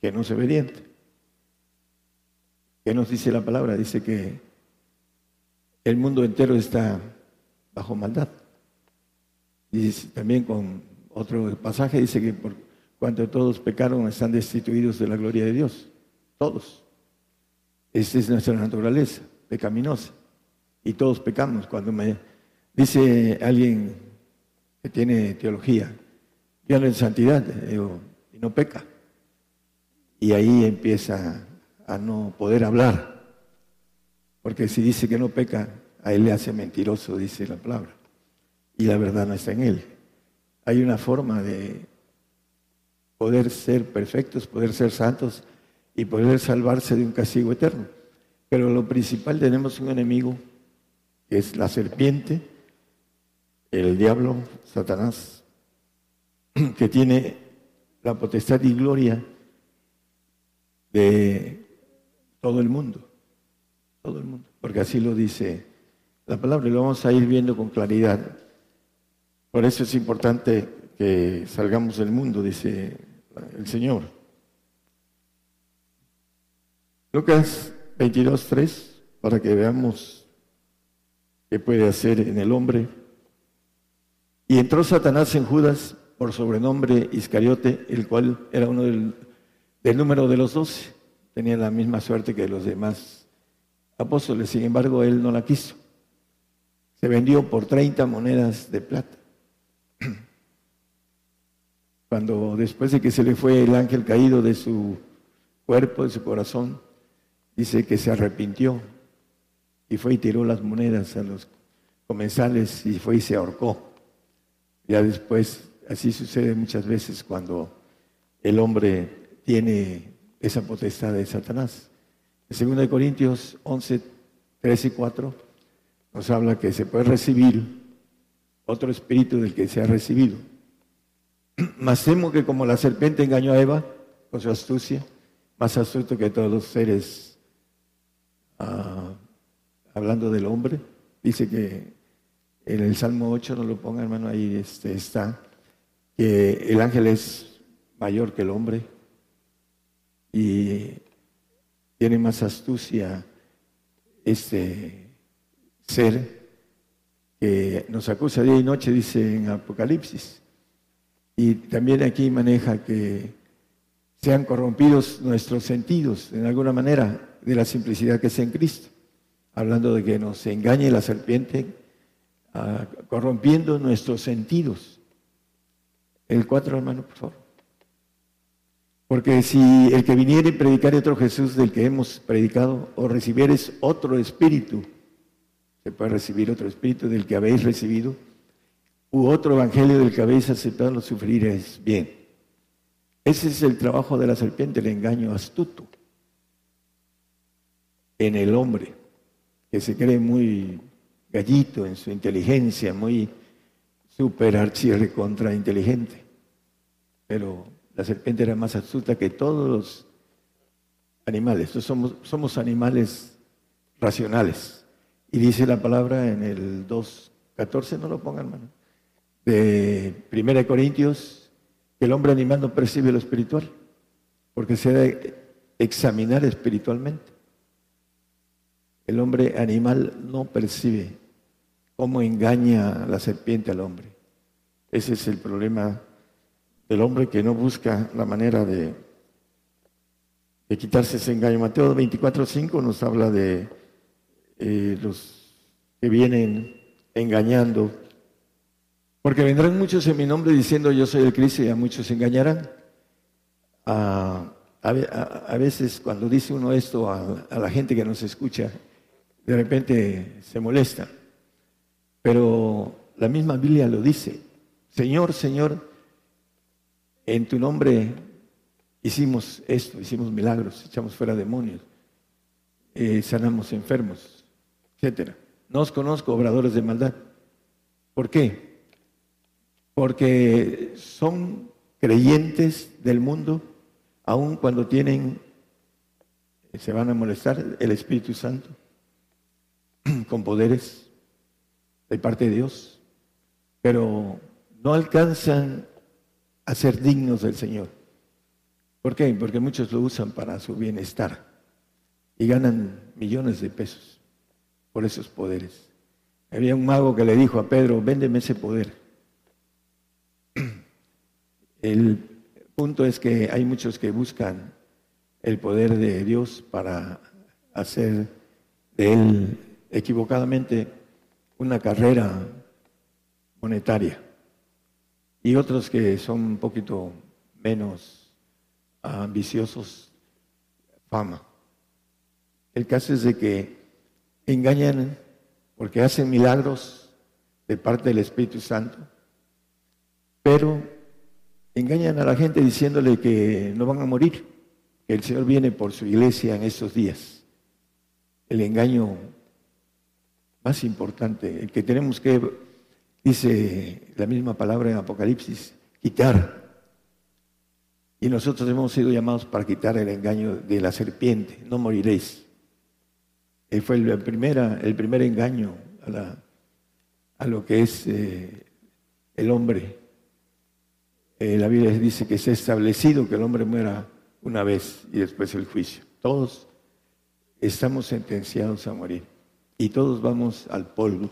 que no es obediente. ¿Qué nos dice la palabra? Dice que el mundo entero está bajo maldad. Y también con otro pasaje dice que por cuanto todos pecaron están destituidos de la gloria de Dios. Todos. Esa es nuestra naturaleza, pecaminosa. y todos pecamos. Cuando me dice alguien que tiene teología, yo en santidad, digo, y no peca. Y ahí empieza a no poder hablar, porque si dice que no peca, a él le hace mentiroso, dice la palabra, y la verdad no está en él. Hay una forma de poder ser perfectos, poder ser santos y poder salvarse de un castigo eterno. Pero lo principal tenemos un enemigo, que es la serpiente, el diablo, Satanás, que tiene la potestad y gloria de todo el mundo, todo el mundo, porque así lo dice la palabra y lo vamos a ir viendo con claridad. Por eso es importante que salgamos del mundo, dice el Señor. Lucas 22, 3, para que veamos qué puede hacer en el hombre. Y entró Satanás en Judas por sobrenombre Iscariote, el cual era uno del, del número de los doce. Tenía la misma suerte que los demás apóstoles, sin embargo, él no la quiso. Se vendió por 30 monedas de plata. Cuando después de que se le fue el ángel caído de su cuerpo, de su corazón, dice que se arrepintió y fue y tiró las monedas a los comensales y fue y se ahorcó. Ya después, así sucede muchas veces cuando el hombre tiene esa potestad de Satanás. En 2 Corintios 11, 3 y 4 nos habla que se puede recibir otro espíritu del que se ha recibido. Más temo que como la serpiente engañó a Eva con su astucia, más astuto que todos los seres Ah, hablando del hombre, dice que en el Salmo 8, no lo ponga hermano, ahí este, está, que el ángel es mayor que el hombre y tiene más astucia este ser que nos acusa día y noche, dice en Apocalipsis. Y también aquí maneja que sean corrompidos nuestros sentidos en alguna manera de la simplicidad que es en Cristo, hablando de que nos engañe la serpiente, ah, corrompiendo nuestros sentidos. El cuatro, hermano, por favor. Porque si el que viniere y predicare otro Jesús del que hemos predicado, o recibieres otro espíritu, se puede recibir otro espíritu del que habéis recibido, u otro evangelio del que habéis aceptado, lo sufriréis bien. Ese es el trabajo de la serpiente, el engaño astuto en el hombre, que se cree muy gallito en su inteligencia, muy super archirre contra inteligente. Pero la serpiente era más astuta que todos los animales. Somos, somos animales racionales. Y dice la palabra en el 2.14, no lo pongan, hermano, de 1 Corintios, que el hombre animal no percibe lo espiritual, porque se debe examinar espiritualmente. El hombre animal no percibe cómo engaña la serpiente al hombre. Ese es el problema del hombre que no busca la manera de, quitarse ese engaño. Mateo 24.5 nos habla de eh, los que vienen engañando, porque vendrán muchos en mi nombre diciendo yo soy el Cristo y a muchos engañarán. a, veces cuando dice uno esto a la gente que nos escucha, de repente se molesta. Pero la misma Biblia lo dice. Señor, Señor, en tu nombre hicimos esto, hicimos milagros, echamos fuera demonios, eh, sanamos enfermos, etcétera. No os conozco, obradores de maldad. ¿Por qué? Porque son creyentes del mundo, aun cuando tienen, se van a molestar, el Espíritu Santo con poderes de parte de Dios, pero no alcanzan a ser dignos del Señor. ¿Por qué? Porque muchos lo usan para su bienestar y ganan millones de pesos por esos poderes. Había un mago que le dijo a Pedro, véndeme ese poder. El punto es que hay muchos que buscan el poder de Dios para hacer de Él equivocadamente una carrera monetaria y otros que son un poquito menos ambiciosos, fama. El caso es de que engañan porque hacen milagros de parte del Espíritu Santo, pero engañan a la gente diciéndole que no van a morir, que el Señor viene por su iglesia en estos días. El engaño más importante, el que tenemos que, dice la misma palabra en Apocalipsis, quitar. Y nosotros hemos sido llamados para quitar el engaño de la serpiente, no moriréis. Él fue el, primera, el primer engaño a, a lo que es eh, el hombre. Eh, la Biblia dice que se ha establecido que el hombre muera una vez y después el juicio. Todos estamos sentenciados a morir y todos vamos al polvo.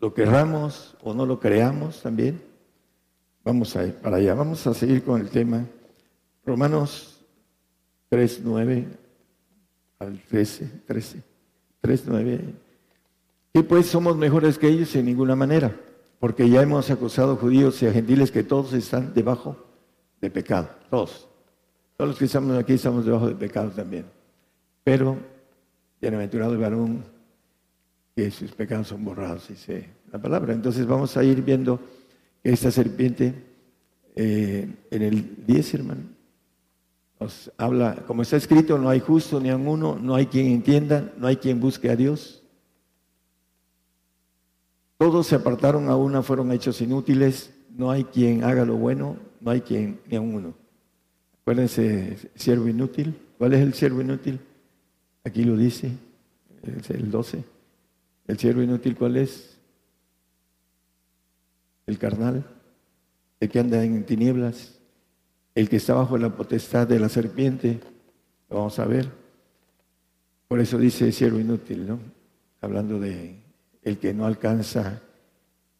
Lo querramos o no lo creamos también, vamos a ir para allá. Vamos a seguir con el tema. Romanos 3, 9 al 13, 13, 3, 9. Y pues somos mejores que ellos en ninguna manera, porque ya hemos acusado judíos y a gentiles que todos están debajo de pecado, todos. Todos los que estamos aquí estamos debajo de pecado también. Pero, bienaventurado el varón que sus pecados son borrados, dice la palabra. Entonces vamos a ir viendo que esta serpiente, eh, en el 10, hermano, nos habla, como está escrito, no hay justo ni a uno, no hay quien entienda, no hay quien busque a Dios. Todos se apartaron a una, fueron hechos inútiles, no hay quien haga lo bueno, no hay quien ni a uno. Acuérdense, siervo inútil. ¿Cuál es el siervo inútil? Aquí lo dice, el 12. ¿El siervo inútil cuál es? El carnal, el que anda en tinieblas, el que está bajo la potestad de la serpiente. Lo vamos a ver. Por eso dice siervo inútil, ¿no? Hablando de el que no alcanza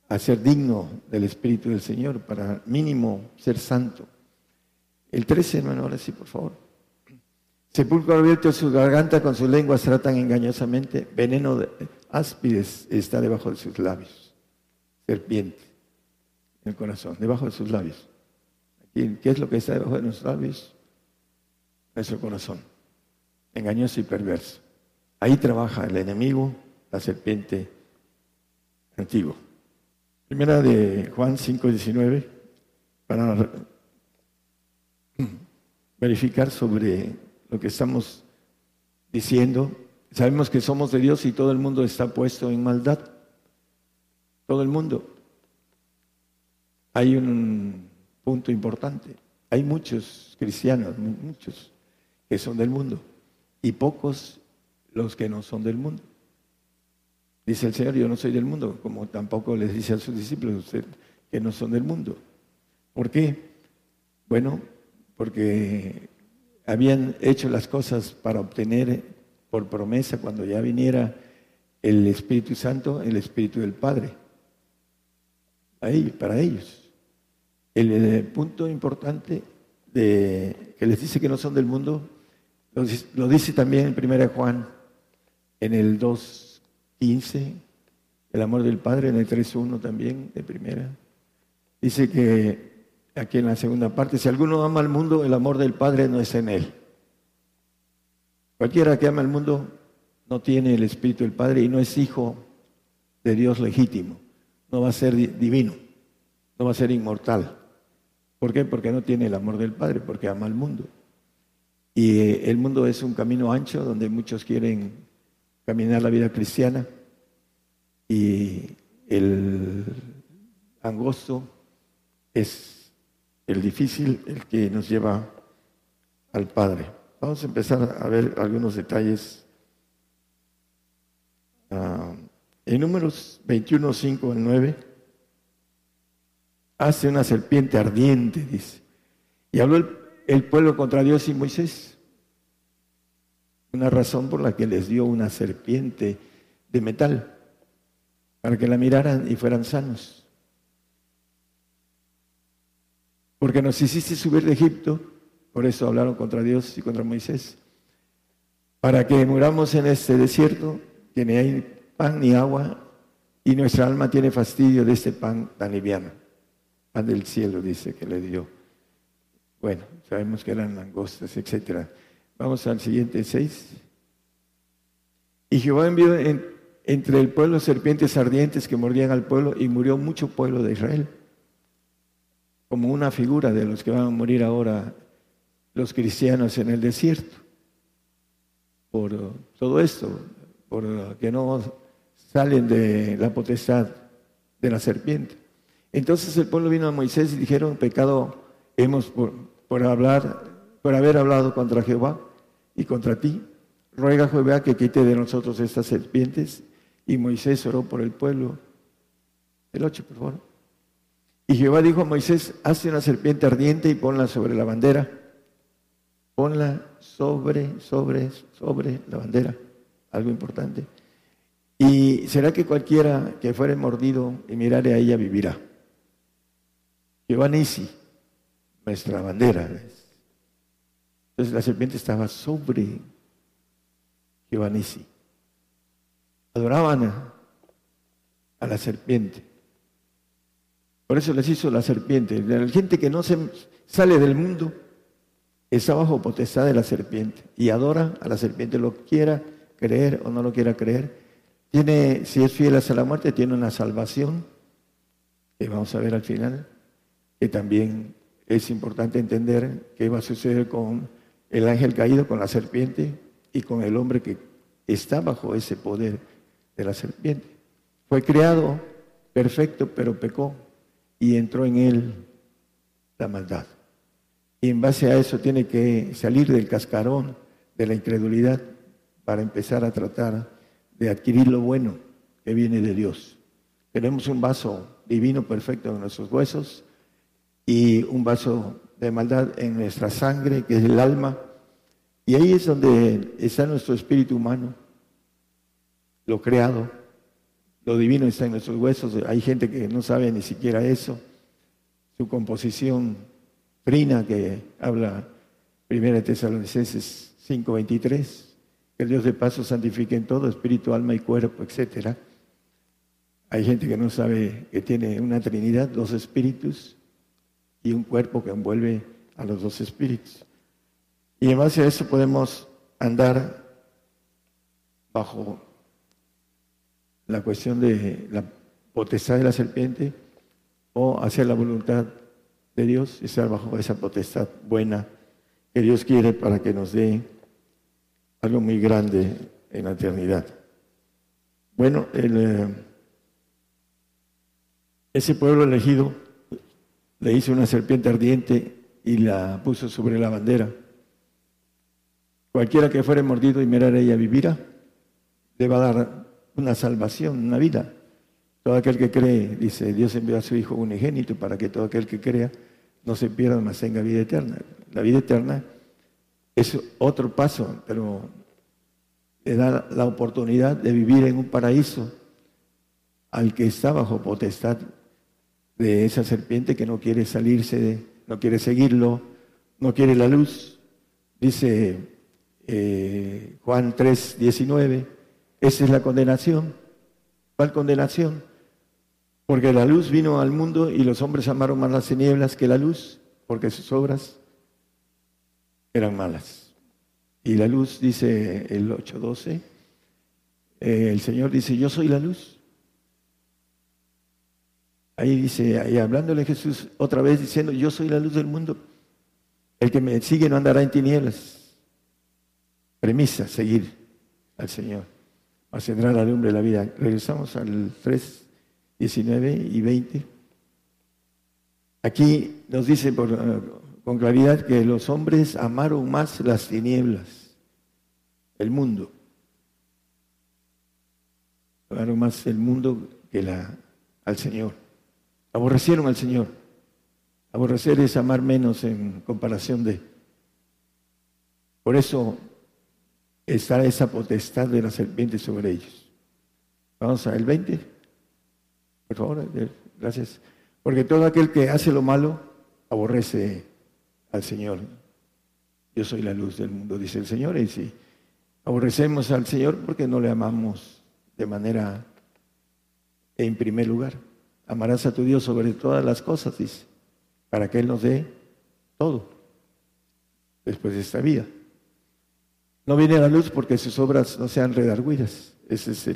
a ser digno del Espíritu del Señor, para mínimo ser santo. El 13, hermano, ahora sí, por favor. Sepulcro abierto su garganta, con sus lenguas tratan engañosamente, veneno de áspides está debajo de sus labios. Serpiente en el corazón, debajo de sus labios. Aquí, ¿Qué es lo que está debajo de nuestros labios? Nuestro corazón, engañoso y perverso. Ahí trabaja el enemigo, la serpiente antigua. Primera de Juan 5:19, para verificar sobre lo que estamos diciendo. Sabemos que somos de Dios y todo el mundo está puesto en maldad. Todo el mundo. Hay un punto importante. Hay muchos cristianos, muchos que son del mundo y pocos los que no son del mundo. Dice el Señor, yo no soy del mundo, como tampoco les dice a sus discípulos que no son del mundo. ¿Por qué? Bueno, porque habían hecho las cosas para obtener por promesa cuando ya viniera el Espíritu Santo, el Espíritu del Padre. Ahí, para ellos. El, punto importante de, que les dice que no son del mundo, lo, dice también en 1 Juan, en el 2.15, el amor del Padre, en el 3.1 también, de primera. Dice que aquí en la segunda parte, si alguno ama al mundo, el amor del Padre no es en él. Cualquiera que ama al mundo no tiene el Espíritu del Padre y no es hijo de Dios legítimo. No va a ser divino, no va a ser inmortal. ¿Por qué? Porque no tiene el amor del Padre, porque ama al mundo. Y eh, el mundo es un camino ancho donde muchos quieren caminar la vida cristiana y el angosto es el difícil, el que nos lleva al Padre. Vamos a empezar a ver algunos detalles. Ah, en números 21, 5 al 9, hace una serpiente ardiente, dice. Y habló el, el pueblo contra Dios y Moisés. Una razón por la que les dio una serpiente de metal, para que la miraran y fueran sanos. porque nos hiciste subir de Egipto, por eso hablaron contra Dios y contra Moisés, para que muramos en este desierto, que ni hay pan ni agua, y nuestra alma tiene fastidio de este pan tan liviano. Pan del cielo, dice que le dio. Bueno, sabemos que eran langostas, etc. Vamos al siguiente seis. Y Jehová envió entre el pueblo serpientes ardientes que mordían al pueblo y murió mucho pueblo de Israel. Como una figura de los que van a morir ahora los cristianos en el desierto. Por todo esto, por que no salen de la potestad de la serpiente. Entonces el pueblo vino a Moisés y dijeron, pecado hemos por, por hablar, por haber hablado contra Jehová y contra ti. Ruega Jehová que quite de nosotros estas serpientes. Y Moisés oró por el pueblo. El 8, por favor. Y Jehová dijo a Moisés, hazte una serpiente ardiente y ponla sobre la bandera. Ponla sobre, sobre, sobre la bandera. Algo importante. Y será que cualquiera que fuere mordido y mirare a ella vivirá. Jehová Nisi, nuestra bandera. Entonces la serpiente estaba sobre Jehová Nisi. Adoraban a, la serpiente. Por eso les hizo la serpiente. La gente que no se sale del mundo está bajo potestad de la serpiente y adora a la serpiente, lo quiera creer o no lo quiera creer tiene, si es fiel hasta la muerte, tiene una salvación, que vamos a ver al final, que también es importante entender qué va a suceder con el ángel caído, con la serpiente y con el hombre que está bajo ese poder de la serpiente. Fue creado perfecto, pero pecó y entró en él la maldad. Y en base a eso tiene que salir del cascarón de la incredulidad para empezar a tratar de adquirir lo bueno que viene de Dios. Tenemos un vaso divino perfecto en nuestros huesos y un vaso de maldad en nuestra sangre, que es el alma. Y ahí es donde está nuestro espíritu humano, lo creado. Lo divino está en nuestros huesos. Hay gente que no sabe ni siquiera eso. Su composición trina que habla 1 Tesalonicenses 5:23 que el Dios de paso santifique en todo, espíritu, alma y cuerpo, etc. Hay gente que no sabe que tiene una trinidad, dos espíritus y un cuerpo que envuelve a los dos espíritus. Y en base a eso podemos andar bajo la cuestión de la potestad de la serpiente o hacer la voluntad de Dios y estar bajo esa potestad buena que Dios quiere para que nos dé algo muy grande en la eternidad. Bueno, eh, ese pueblo elegido le hizo una serpiente ardiente y la puso sobre la bandera. Cualquiera que fuere mordido y mirar a ella vivirá, le va a dar una salvación, una vida. Todo aquel que cree, dice, Dios envió a su Hijo unigénito para que todo aquel que crea no se pierda, mas tenga vida eterna. La vida eterna es otro paso, pero le da la oportunidad de vivir en un paraíso al que está bajo potestad de esa serpiente que no quiere salirse, no quiere seguirlo, no quiere la luz. Dice eh, Juan 3, 19, esa es la condenación. ¿Cuál condenación? Porque la luz vino al mundo y los hombres amaron más las tinieblas que la luz, porque sus obras eran malas. Y la luz, dice el 8.12, eh, el Señor dice, yo soy la luz. Ahí dice, ahí hablándole Jesús otra vez diciendo, yo soy la luz del mundo. El que me sigue no andará en tinieblas. Premisa, seguir al Señor. Ascendrá la lumbre de la vida. Regresamos al 3, 19 y 20. Aquí nos dice por, con claridad que los hombres amaron más las tinieblas, el mundo. Amaron más el mundo que la, al Señor. Aborrecieron al Señor. Aborrecer es amar menos en comparación de. Por eso está esa potestad de la serpiente sobre ellos. Vamos al 20. Por favor, gracias. Porque todo aquel que hace lo malo aborrece al Señor. Yo soy la luz del mundo, dice el Señor. Y si aborrecemos al Señor porque no le amamos de manera en primer lugar. Amarás a tu Dios sobre todas las cosas, dice, para que Él nos dé todo después de esta vida. No viene la luz porque sus obras no sean redarguidas. Ese es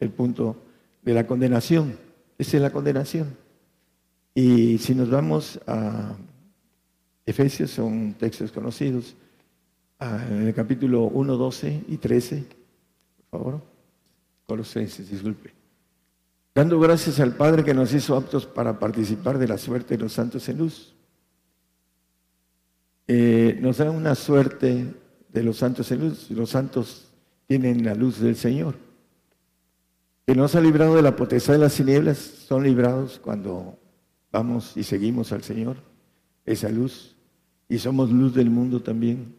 el punto de la condenación. Esa es la condenación. Y si nos vamos a Efesios, son textos conocidos, en el capítulo 1, 12 y 13, por favor. Colosenses, disculpe. Dando gracias al Padre que nos hizo aptos para participar de la suerte de los santos en luz. Eh, nos da una suerte de los santos en luz. Los santos tienen la luz del Señor. Que nos ha librado de la potestad de las tinieblas, son librados cuando vamos y seguimos al Señor, esa luz. Y somos luz del mundo también.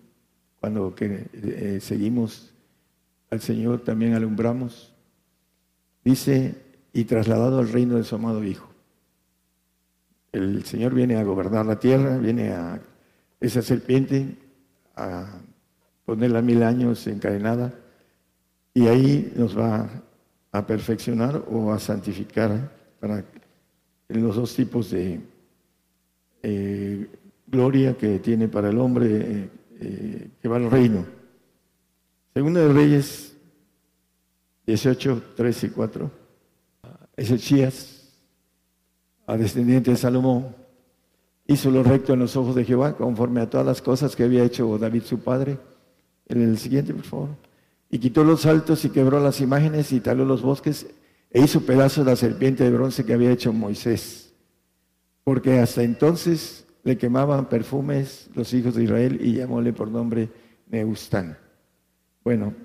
Cuando que, eh, seguimos al Señor, también alumbramos. Dice, y trasladado al reino de su amado Hijo. El Señor viene a gobernar la tierra, viene a esa serpiente, a ponerla mil años encadenada, y ahí nos va a perfeccionar o a santificar para los dos tipos de eh, gloria que tiene para el hombre eh, eh, que va al reino. Segunda de Reyes 18, 3 y 4. Ezequías, a descendiente de Salomón, hizo lo recto en los ojos de Jehová, conforme a todas las cosas que había hecho David su padre. En el siguiente, por favor. Y quitó los altos y quebró las imágenes y taló los bosques e hizo pedazos la serpiente de bronce que había hecho Moisés. Porque hasta entonces le quemaban perfumes los hijos de Israel y llamóle por nombre Neustán. Bueno,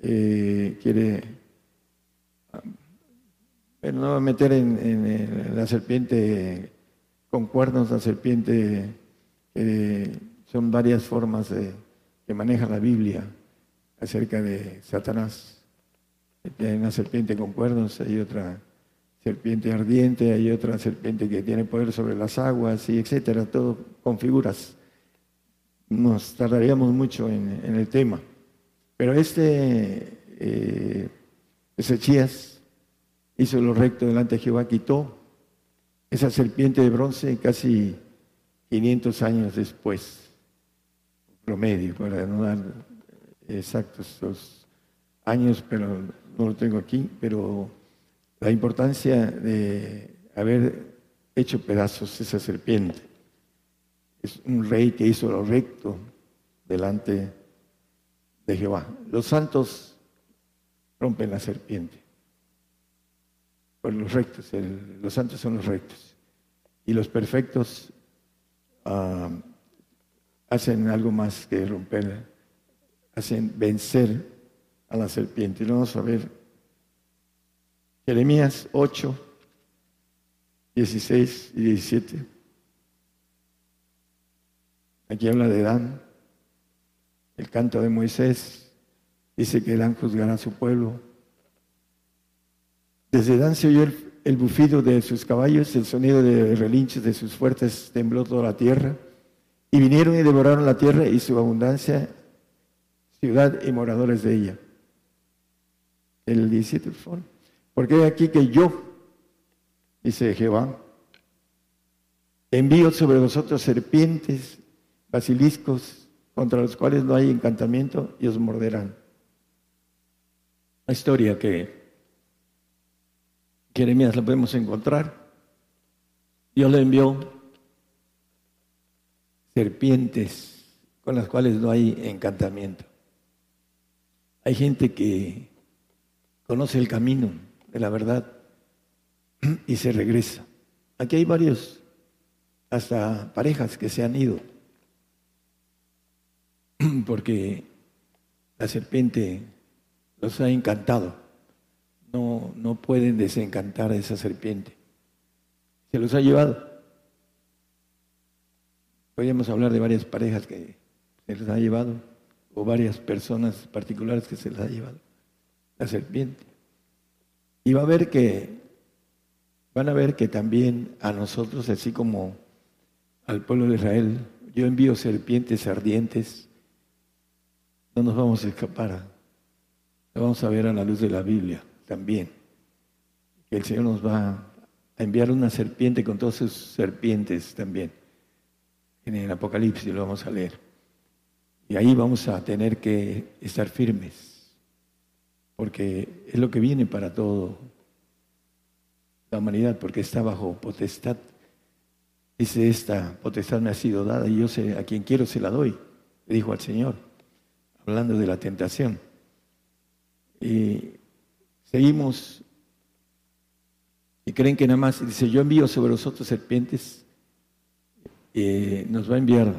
eh, quiere pero no va a meter en, la serpiente con cuernos, la serpiente, son varias formas de, que maneja la Biblia acerca de Satanás. Hay una serpiente con cuernos, hay otra serpiente ardiente, hay otra serpiente que tiene poder sobre las aguas, y etcétera, todo con figuras. Nos tardaríamos mucho en, el tema. Pero este eh, Ezequías hizo lo recto delante de Jehová, quitó esa serpiente de bronce casi 500 años después, promedio, para no dar exactos los años, pero no lo tengo aquí, pero la importancia de haber hecho pedazos esa serpiente. Es un rey que hizo lo recto delante de Jehová. Los santos rompen la serpiente los rectos, los santos son los rectos. Y los perfectos ah, hacen algo más que romper, hacen vencer a la serpiente. Y vamos a ver Jeremías 8, 16 y 17. Aquí habla de Dan, el canto de Moisés, dice que Dan juzgará a su pueblo desde Dan se oyó el, bufido de sus caballos, el sonido de relinchos de sus fuertes tembló toda la tierra. Y vinieron y devoraron la tierra y su abundancia, ciudad y moradores de ella. El 17, por favor. Porque aquí que yo, dice Jehová, envío sobre vosotros serpientes, basiliscos, contra los cuales no hay encantamiento y os morderán. La historia que Jeremías la podemos encontrar. Dios le envió serpientes con las cuales no hay encantamiento. Hay gente que conoce el camino de la verdad y se regresa. Aquí hay varios, hasta parejas que se han ido, porque la serpiente los ha encantado no, pueden desencantar a esa serpiente. Se los ha llevado. Podríamos hablar de varias parejas que se les ha llevado, o varias personas particulares que se les ha llevado la serpiente. Y va a ver que, van a ver que también a nosotros, así como al pueblo de Israel, yo envío serpientes ardientes, no nos vamos a escapar. Lo vamos a ver a la luz de la Biblia también. Que el Señor nos va a enviar una serpiente con todas sus serpientes también. En el Apocalipsis lo vamos a leer. Y ahí vamos a tener que estar firmes, porque es lo que viene para toda la humanidad, porque está bajo potestad. Dice, esta potestad me ha sido dada y yo sé a quien quiero se la doy, dijo al Señor, hablando de la tentación. Y seguimos y creen que nada más, dice, yo envío sobre vosotros serpientes, y nos va a enviar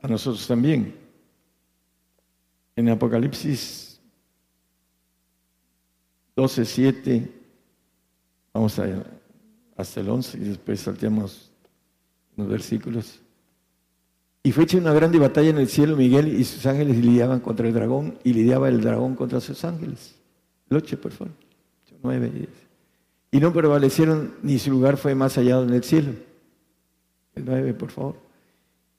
a nosotros también. En Apocalipsis 12, 7, vamos a, hasta el 11 y después salteamos unos versículos. Y fue hecha una grande batalla en el cielo, Miguel y sus ángeles lidiaban contra el dragón y lidiaba el dragón contra sus ángeles. El 8, por favor. 9 y 10. Y no prevalecieron, ni su lugar fue más hallado en el cielo. El 9, por favor.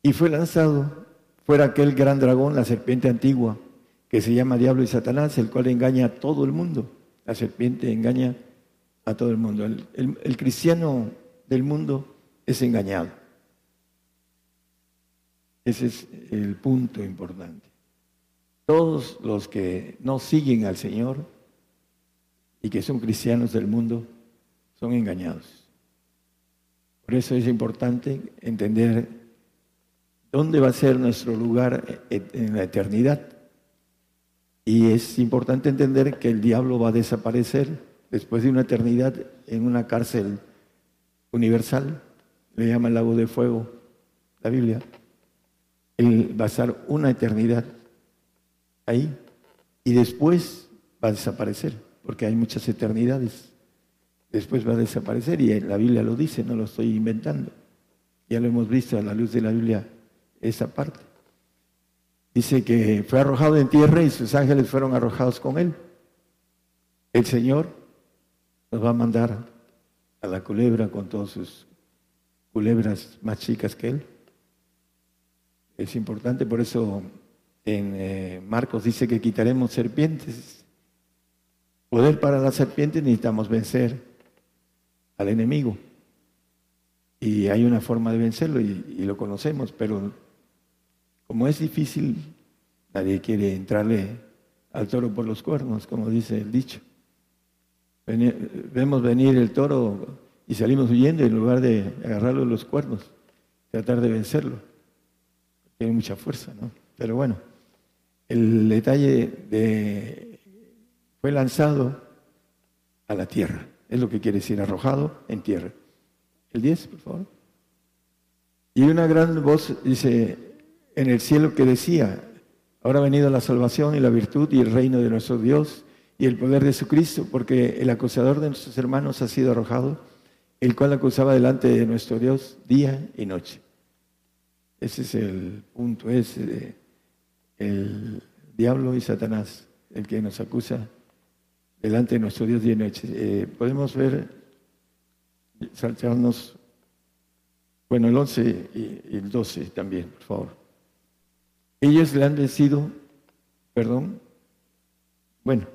Y fue lanzado fuera aquel gran dragón, la serpiente antigua, que se llama Diablo y Satanás, el cual engaña a todo el mundo. La serpiente engaña a todo el mundo. el cristiano del mundo es engañado. Ese es el punto importante. Todos los que no siguen al Señor y que son cristianos del mundo son engañados. Por eso es importante entender dónde va a ser nuestro lugar en la eternidad. Y es importante entender que el diablo va a desaparecer después de una eternidad en una cárcel universal. Le llama el lago de fuego la Biblia. Él va a estar una eternidad ahí y después va a desaparecer, porque hay muchas eternidades. Después va a desaparecer y la Biblia lo dice, no lo estoy inventando. Ya lo hemos visto a la luz de la Biblia esa parte. Dice que fue arrojado en tierra y sus ángeles fueron arrojados con él. El Señor nos va a mandar a la culebra con todas sus culebras más chicas que él es importante, por eso en eh, Marcos dice que quitaremos serpientes. Poder para la serpiente necesitamos vencer al enemigo. Y hay una forma de vencerlo y, lo conocemos, pero como es difícil, nadie quiere entrarle al toro por los cuernos, como dice el dicho. vemos venir el toro y salimos huyendo en lugar de agarrarlo de los cuernos, tratar de vencerlo tiene mucha fuerza, ¿no? Pero bueno, el detalle de fue lanzado a la tierra, es lo que quiere decir arrojado en tierra. El 10, por favor. Y una gran voz dice en el cielo que decía, ahora ha venido la salvación y la virtud y el reino de nuestro Dios y el poder de su Cristo, porque el acusador de nuestros hermanos ha sido arrojado, el cual acusaba delante de nuestro Dios día y noche. Ese es el punto, es el diablo y Satanás, el que nos acusa delante de nuestro Dios día y noche. Eh, podemos ver, saltarnos, bueno, el 11 y, el 12 también, por favor. Ellos le han vencido, perdón, bueno,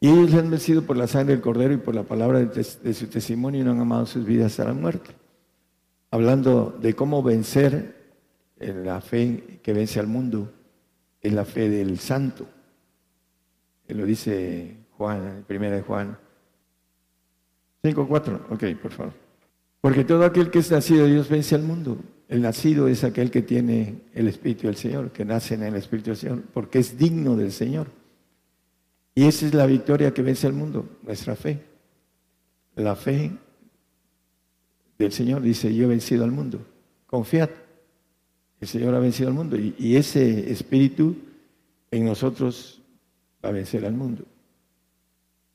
y ellos le han vencido por la sangre del cordero y por la palabra de, de su testimonio y no han amado sus vidas a la muerte. Hablando de cómo vencer en la fe que vence al mundo es la fe del santo. Lo dice Juan, primera de Juan 5.4. Ok, por favor. Porque todo aquel que es nacido de Dios vence al mundo. El nacido es aquel que tiene el Espíritu del Señor, que nace en el Espíritu del Señor, porque es digno del Señor. Y esa es la victoria que vence al mundo, nuestra fe. La fe del Señor dice, yo he vencido al mundo. Confiad. El Señor ha vencido al mundo y, ese espíritu en nosotros va a vencer al mundo.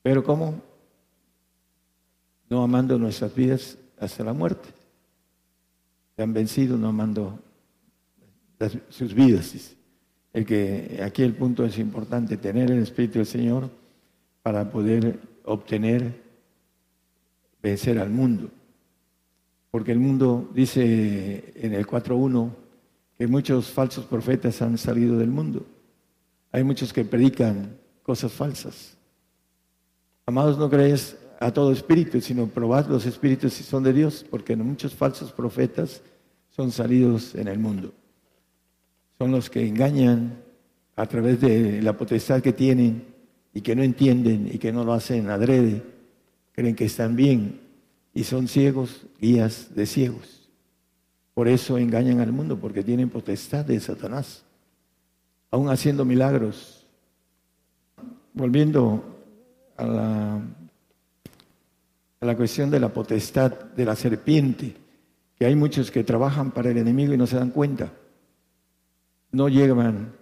Pero ¿cómo? No amando nuestras vidas hasta la muerte. Se han vencido no amando sus vidas. El que aquí el punto es importante, tener el Espíritu del Señor para poder obtener, vencer al mundo. Porque el mundo dice en el 4.1, que muchos falsos profetas han salido del mundo. Hay muchos que predican cosas falsas. Amados, no creéis a todo espíritu, sino probad los espíritus si son de Dios, porque muchos falsos profetas son salidos en el mundo. Son los que engañan a través de la potestad que tienen y que no entienden y que no lo hacen adrede, creen que están bien y son ciegos, guías de ciegos. Por eso engañan al mundo, porque tienen potestad de Satanás, aún haciendo milagros. Volviendo a la, a la cuestión de la potestad de la serpiente, que hay muchos que trabajan para el enemigo y no se dan cuenta. No llegan,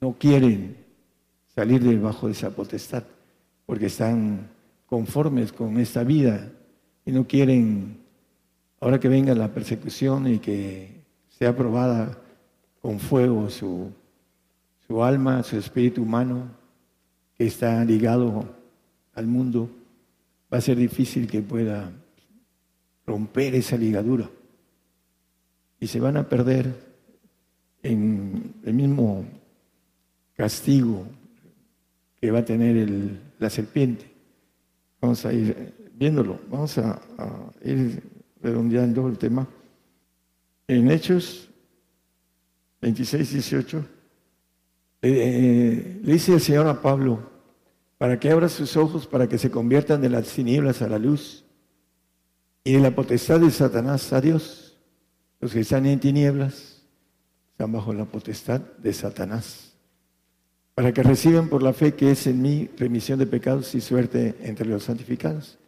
no quieren salir debajo de esa potestad, porque están conformes con esta vida y no quieren, ahora que venga la persecución y que sea probada con fuego su, su alma, su espíritu humano, que está ligado al mundo, va a ser difícil que pueda romper esa ligadura. Y se van a perder en el mismo castigo que va a tener la serpiente. Vamos a ir viéndolo, vamos a, ir redondeando el tema. En Hechos 26, 18, le dice el Señor a Pablo, para que abra sus ojos, para que se conviertan de las tinieblas a la luz y de la potestad de Satanás a Dios. Los que están en tinieblas están bajo la potestad de Satanás para que reciban por la fe que es en mí remisión de pecados y suerte entre los santificados.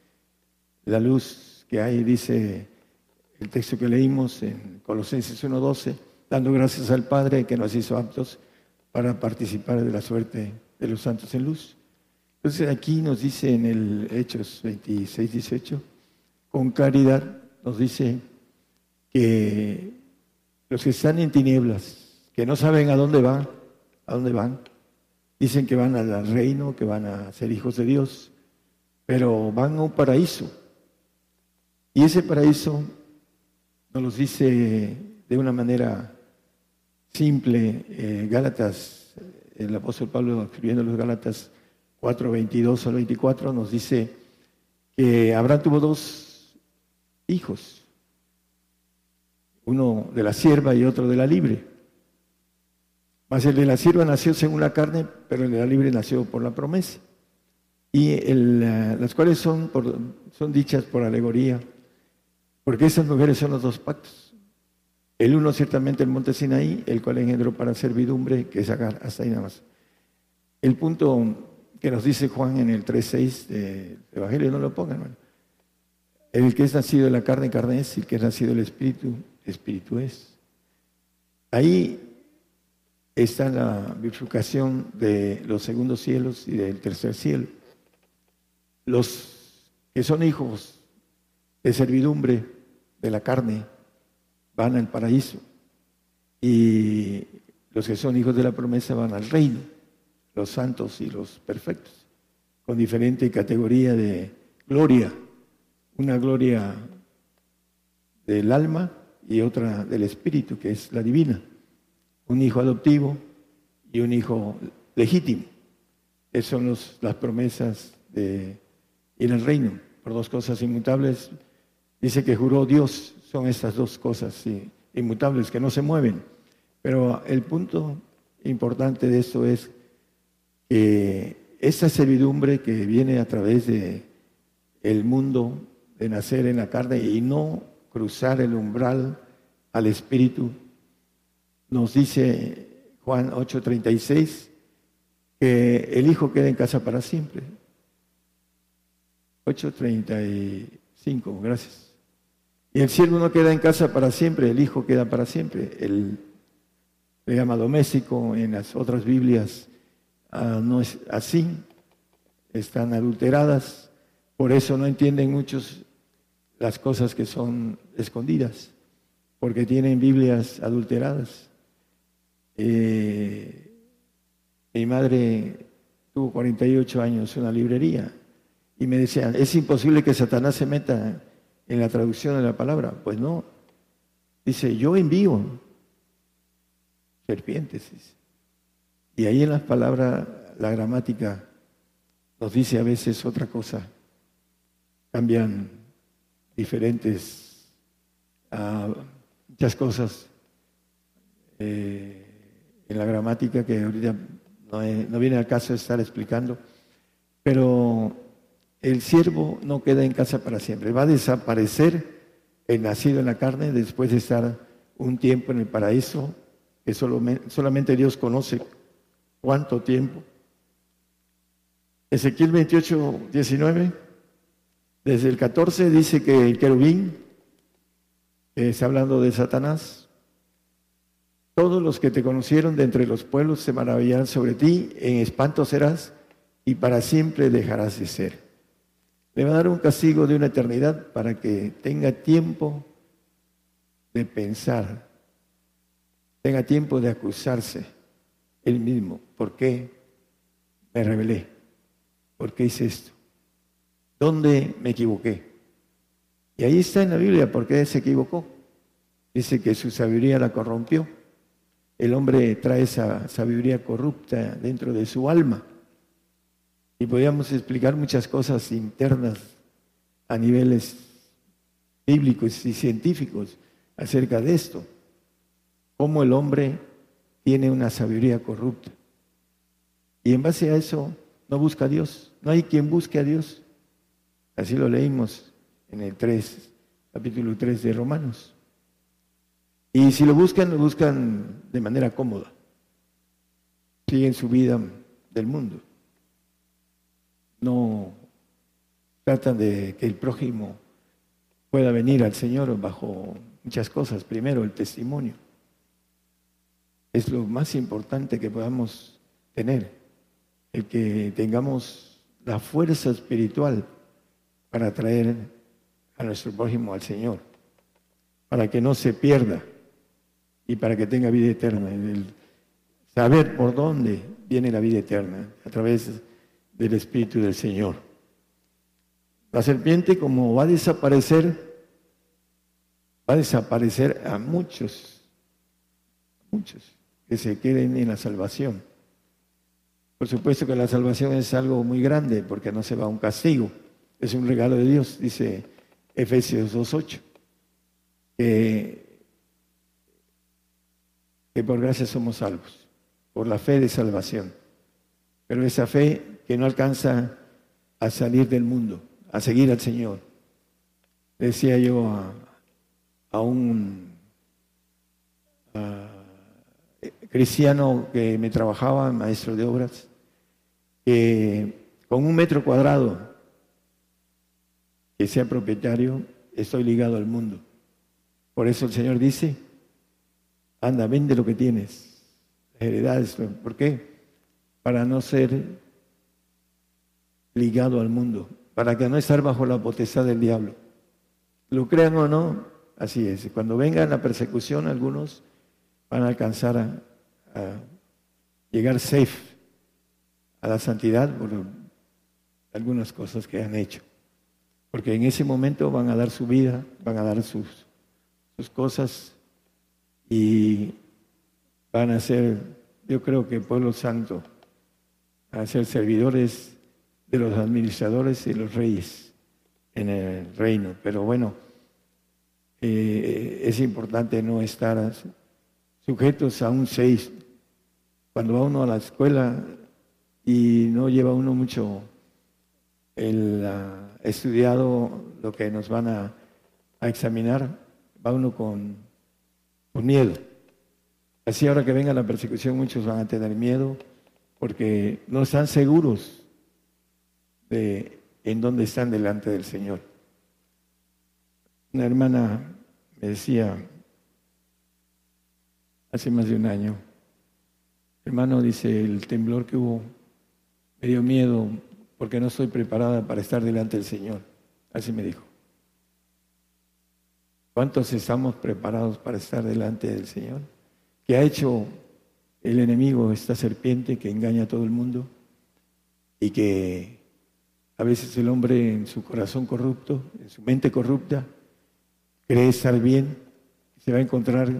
La luz que hay, dice el texto que leímos en Colosenses 1.12, dando gracias al Padre que nos hizo aptos para participar de la suerte de los santos en luz. Entonces aquí nos dice en el Hechos 26, 18, con caridad nos dice que los que están en tinieblas, que no saben a dónde van, a dónde van, Dicen que van al reino, que van a ser hijos de Dios, pero van a un paraíso. Y ese paraíso nos lo dice de una manera simple eh, Gálatas, el apóstol Pablo escribiendo los Gálatas 4, 22 al 24, nos dice que Abraham tuvo dos hijos, uno de la sierva y otro de la libre. Mas el de la sierva nació según la carne, pero el de la libre nació por la promesa. Y eh, las cuales son, son dichas por alegoría, porque esas mujeres son los dos pactos. El uno ciertamente el monte Sinaí, el cual engendró para servidumbre, que es Agar, hasta ahí nada más. El punto que nos dice Juan en el 3.6 del Evangelio, no lo pongan, El que es nacido de la carne, carne es, y el que es nacido del Espíritu, Espíritu es. Ahí está la bifurcación de los segundos cielos y del tercer cielo. Los que son hijos de servidumbre de la carne van al paraíso y los que son hijos de la promesa van al reino, los santos y los perfectos, con diferente categoría de gloria, una gloria del alma y otra del espíritu, que es la divina un hijo adoptivo y un hijo legítimo. Esas son las promesas de ir al reino por dos cosas inmutables. Dice que juró Dios, son estas dos cosas inmutables que no se mueven. Pero el punto importante de esto es que esa servidumbre que viene a través de el mundo de nacer en la carne y no cruzar el umbral al espíritu nos dice Juan 8:36 que el Hijo queda en casa para siempre. 8:35, gracias. Y el siervo no queda en casa para siempre, el Hijo queda para siempre. El le llama doméstico, en las otras Biblias ah, no es así, están adulteradas, por eso no entienden muchos las cosas que son escondidas, porque tienen Biblias adulteradas. Eh, mi madre tuvo 48 años en una librería y me decían, es imposible que Satanás se meta en la traducción de la palabra. Pues no. Dice, yo envío serpientes. Y ahí en las palabras, la gramática nos dice a veces otra cosa. Cambian diferentes ah, muchas cosas eh, en la gramática que ahorita no, no viene al caso de estar explicando, pero el siervo no queda en casa para siempre, va a desaparecer el nacido en la carne después de estar un tiempo en el paraíso, que solamente Dios conoce cuánto tiempo. Ezequiel 28, 19, desde el 14 dice que el querubín, está hablando de Satanás, todos los que te conocieron de entre los pueblos se maravillarán sobre ti, en espanto serás y para siempre dejarás de ser. Le va a dar un castigo de una eternidad para que tenga tiempo de pensar, tenga tiempo de acusarse él mismo. ¿Por qué me rebelé? ¿Por qué hice esto? ¿Dónde me equivoqué? Y ahí está en la Biblia por qué se equivocó. Dice que su sabiduría la corrompió. El hombre trae esa sabiduría corrupta dentro de su alma. Y podríamos explicar muchas cosas internas a niveles bíblicos y científicos acerca de esto. Cómo el hombre tiene una sabiduría corrupta. Y en base a eso no busca a Dios. No hay quien busque a Dios. Así lo leímos en el 3, capítulo 3 de Romanos. Y si lo buscan, lo buscan de manera cómoda. Siguen su vida del mundo no tratan de que el prójimo pueda venir al Señor bajo muchas cosas. Primero, el testimonio. Es lo más importante que podamos tener, el que tengamos la fuerza espiritual para traer a nuestro prójimo al Señor, para que no se pierda y para que tenga vida eterna. El saber por dónde viene la vida eterna, a través de del Espíritu del Señor. La serpiente, como va a desaparecer, va a desaparecer a muchos, muchos que se queden en la salvación. Por supuesto que la salvación es algo muy grande porque no se va a un castigo, es un regalo de Dios, dice Efesios 2.8, que, por gracia somos salvos, por la fe de salvación. Pero esa fe que no alcanza a salir del mundo, a seguir al Señor. Decía yo a, un cristiano que me trabajaba, maestro de obras, que con un metro cuadrado que sea propietario, estoy ligado al mundo. Por eso el Señor dice, anda, vende lo que tienes, heredades. ¿Por qué? Para no ser ligado al mundo, para que no estar bajo la potestad del diablo. Lo crean o no, así es. Cuando venga la persecución, algunos van a alcanzar a, llegar safe a la santidad por algunas cosas que han hecho. Porque en ese momento van a dar su vida, van a dar sus, sus cosas y van a ser, yo creo que pueblo santo, a ser servidores de los administradores y los reyes en el reino. Pero bueno, eh, es importante no estar sujetos a un seis. Cuando va uno a la escuela y no lleva uno mucho el estudiado lo que nos van a, a, examinar, va uno con, con miedo. Así ahora que venga la persecución muchos van a tener miedo porque no están seguros de en dónde están delante del Señor. Una hermana me decía hace más de un año, hermano, dice, el temblor que hubo me dio miedo porque no estoy preparada para estar delante del Señor. Así me dijo. ¿Cuántos estamos preparados para estar delante del Señor? ¿Qué ha hecho el enemigo, esta serpiente que engaña a todo el mundo y que a veces el hombre en su corazón corrupto, en su mente corrupta, cree estar bien y se va a encontrar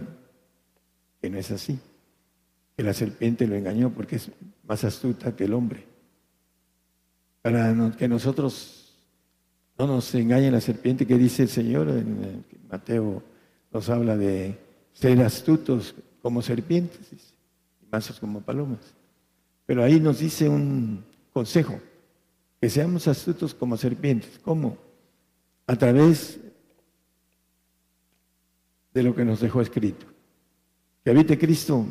que no es así, que la serpiente lo engañó porque es más astuta que el hombre. para que nosotros no nos engañe la serpiente que dice el Señor en Mateo nos habla de ser astutos como serpientes y mansos como palomas. Pero ahí nos dice un consejo, que seamos astutos como serpientes. ¿Cómo? A través de lo que nos dejó escrito. Que habite Cristo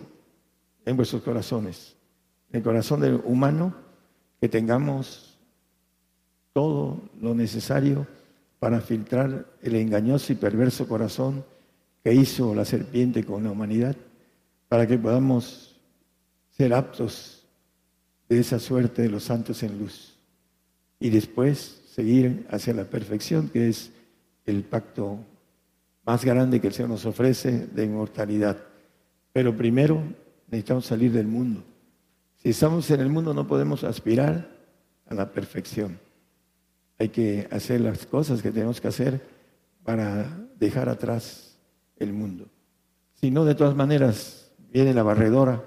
en vuestros corazones, en el corazón del humano, que tengamos todo lo necesario para filtrar el engañoso y perverso corazón que hizo la serpiente con la humanidad, para que podamos ser aptos de esa suerte de los santos en luz y después seguir hacia la perfección, que es el pacto más grande que el Señor nos ofrece de inmortalidad. Pero primero necesitamos salir del mundo. Si estamos en el mundo no podemos aspirar a la perfección. Hay que hacer las cosas que tenemos que hacer para dejar atrás el mundo. Si no, de todas maneras, viene la barredora.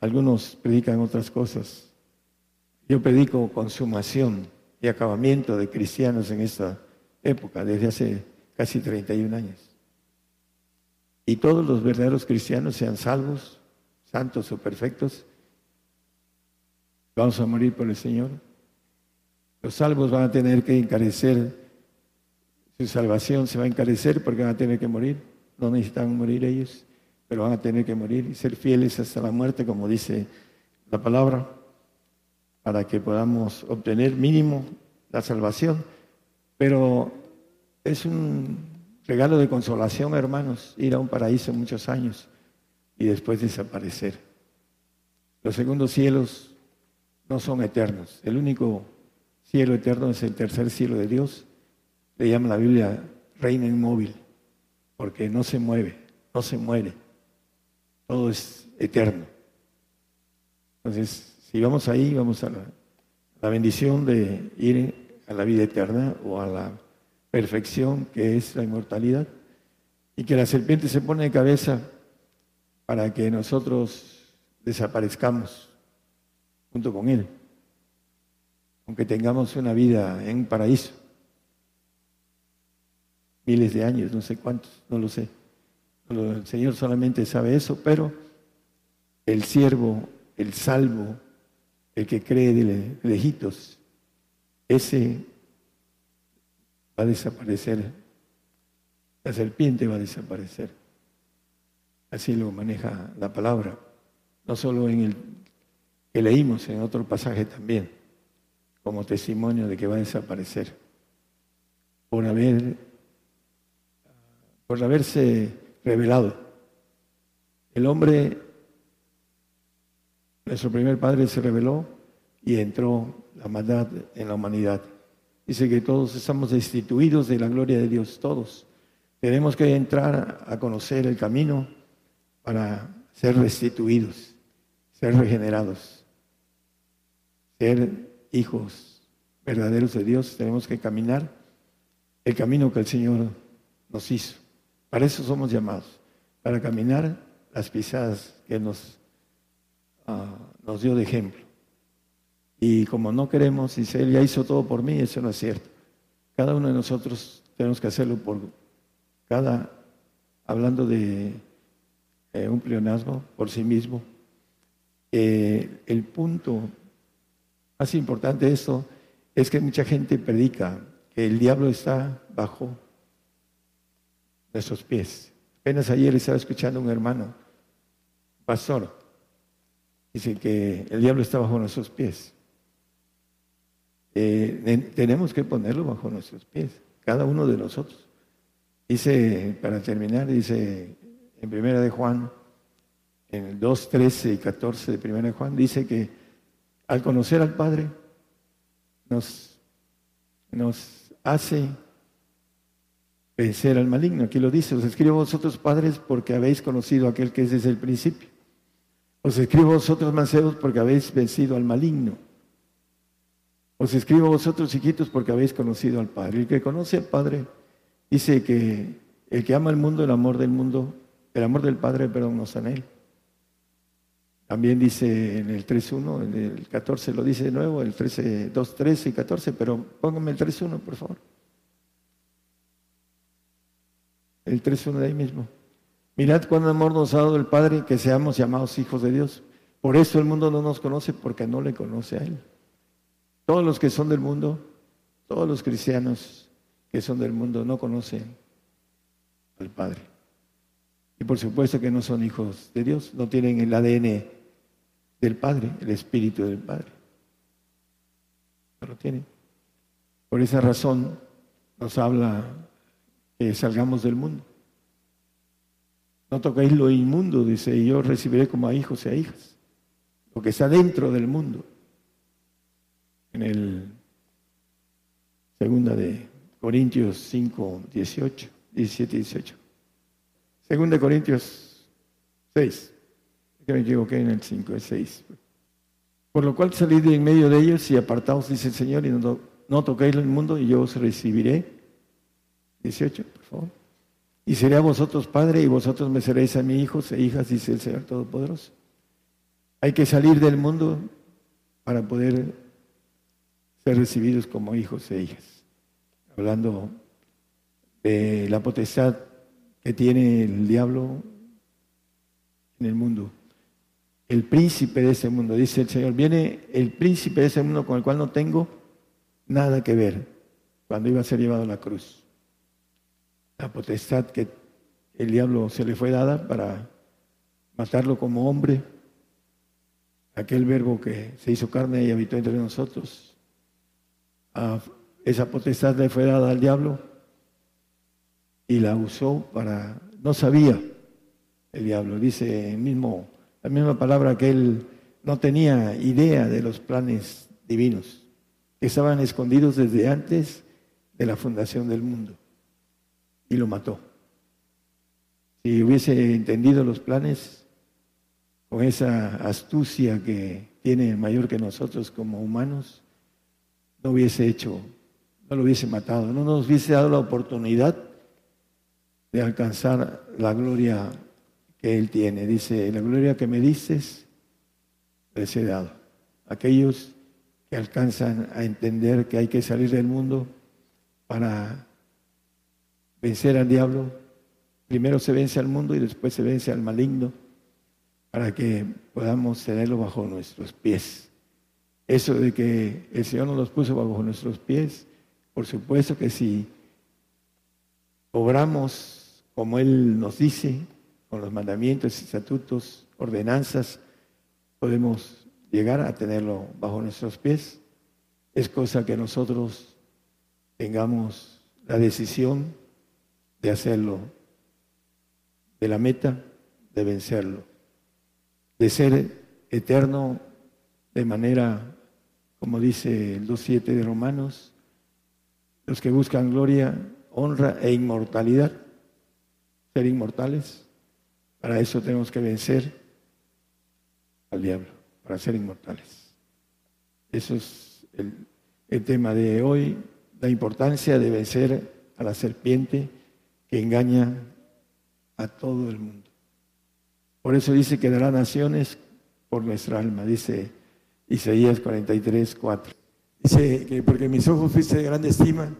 Algunos predican otras cosas. Yo predico consumación y acabamiento de cristianos en esta época, desde hace casi 31 años. Y todos los verdaderos cristianos, sean salvos, santos o perfectos, vamos a morir por el Señor. Los salvos van a tener que encarecer, su salvación se va a encarecer porque van a tener que morir. No necesitan morir ellos, pero van a tener que morir y ser fieles hasta la muerte, como dice la palabra, para que podamos obtener mínimo la salvación. Pero es un regalo de consolación, hermanos, ir a un paraíso muchos años y después desaparecer. Los segundos cielos no son eternos. El único cielo eterno es el tercer cielo de Dios. Le llama la Biblia reina inmóvil, porque no se mueve, no se muere. Todo es eterno. Entonces, si vamos ahí, vamos a la, la bendición de ir a la vida eterna o a la perfección que es la inmortalidad, y que la serpiente se pone de cabeza para que nosotros desaparezcamos junto con él, aunque tengamos una vida en un paraíso, miles de años, no sé cuántos, no lo sé. El Señor solamente sabe eso, pero el siervo, el salvo, el que cree de lejitos, ese va a desaparecer. La serpiente va a desaparecer. Así lo maneja la palabra. No solo en el que leímos en otro pasaje también, como testimonio de que va a desaparecer. Por haber, por haberse revelado. El hombre, nuestro primer padre se reveló y entró la maldad en la humanidad. Dice que todos estamos destituidos de la gloria de Dios, todos. Tenemos que entrar a conocer el camino para ser restituidos, ser regenerados, ser hijos verdaderos de Dios. Tenemos que caminar el camino que el Señor nos hizo. Para eso somos llamados, para caminar las pisadas que nos, ah, nos dio de ejemplo. Y como no queremos, dice, Él ya hizo todo por mí, eso no es cierto. Cada uno de nosotros tenemos que hacerlo por cada, hablando de eh, un pleonasmo, por sí mismo. Eh, el punto más importante de esto es que mucha gente predica que el diablo está bajo nuestros pies. Apenas ayer estaba escuchando a un hermano, pastor, dice que el diablo está bajo nuestros pies. Eh, tenemos que ponerlo bajo nuestros pies, cada uno de nosotros. Dice, para terminar, dice en primera de Juan, en el 2, 13 y 14 de primera de Juan, dice que al conocer al Padre nos, hace vencer al maligno. Aquí lo dice, os escribo vosotros padres porque habéis conocido a aquel que es desde el principio. Os escribo vosotros mancebos porque habéis vencido al maligno. Os escribo vosotros, hijitos, porque habéis conocido al Padre. El que conoce al Padre dice que el que ama el mundo, el amor del mundo, el amor del Padre, perdón, no está en él. También dice en el 3.1, en el 14 lo dice de nuevo, el 13, 2, 13 y 14, pero póngame el 3.1, por favor. El 3.1 de ahí mismo. Mirad cuán amor nos ha dado el Padre que seamos llamados hijos de Dios. Por eso el mundo no nos conoce porque no le conoce a Él. Todos los que son del mundo, todos los cristianos que son del mundo no conocen al Padre. Y por supuesto que no son hijos de Dios, no tienen el ADN del Padre, el Espíritu del Padre. No lo tienen. Por esa razón nos habla que salgamos del mundo. No toquéis lo inmundo, dice, y yo recibiré como a hijos y a hijas. Lo que está dentro del mundo. En el segunda de Corintios 5, 18, 17 y 18. Segunda Corintios 6 que me equivoqué en el 5, el 6. Por lo cual salid en medio de ellos y apartaos, dice el Señor, y no, no toquéis el mundo y yo os recibiré. 18, por favor. Y seré a vosotros padre y vosotros me seréis a mis hijos e hijas, dice el Señor Todopoderoso. Hay que salir del mundo para poder ser recibidos como hijos e hijas. Hablando de la potestad que tiene el diablo en el mundo el príncipe de ese mundo. Dice el Señor, viene el príncipe de ese mundo con el cual no tengo nada que ver cuando iba a ser llevado a la cruz. La potestad que el diablo se le fue dada para matarlo como hombre, aquel verbo que se hizo carne y habitó entre nosotros. esa potestad le fue dada al diablo y la usó para, no sabía el diablo, dice mismo la misma palabra que él no tenía idea de los planes divinos, que estaban escondidos desde antes de la fundación del mundo. Y lo mató. Si hubiese entendido los planes con esa astucia que tiene mayor que nosotros como humanos, no hubiese hecho, no lo hubiese matado, no nos hubiese dado la oportunidad de alcanzar la gloria que Él tiene. Dice, la gloria que me dices, les he dado. Aquellos que alcanzan a entender que hay que salir del mundo para vencer al diablo, primero se vence al mundo y después se vence al maligno, para que podamos tenerlo bajo nuestros pies. Eso de que el Señor nos puso bajo nuestros pies, por supuesto que si obramos como Él nos dice, con los mandamientos, estatutos, ordenanzas, podemos llegar a tenerlo bajo nuestros pies. Es cosa que nosotros tengamos la decisión de hacerlo, de la meta de vencerlo, de ser eterno de manera, como dice el 2.7 de Romanos, los que buscan gloria, honra e inmortalidad, ser inmortales, para eso tenemos que vencer al diablo, para ser inmortales. Eso es el, tema de hoy, la importancia de vencer a la serpiente que engaña a todo el mundo. Por eso dice que dará naciones por nuestra alma, dice Isaías 43, 4. Dice que porque mis ojos fuiste de grande estima,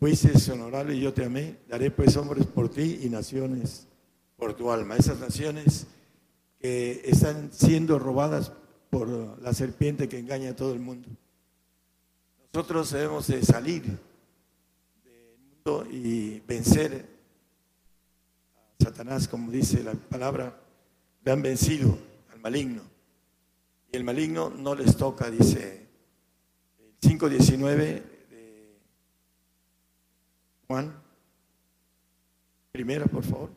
fuiste honorable y yo te amé, daré pues hombres por ti y naciones por tu alma. Esas naciones que están siendo robadas por la serpiente que engaña a todo el mundo. Nosotros debemos de salir del mundo y vencer a Satanás, como dice la palabra, le han vencido al maligno. Y el maligno no les toca, dice el 5.19 de Juan. Primera, por favor.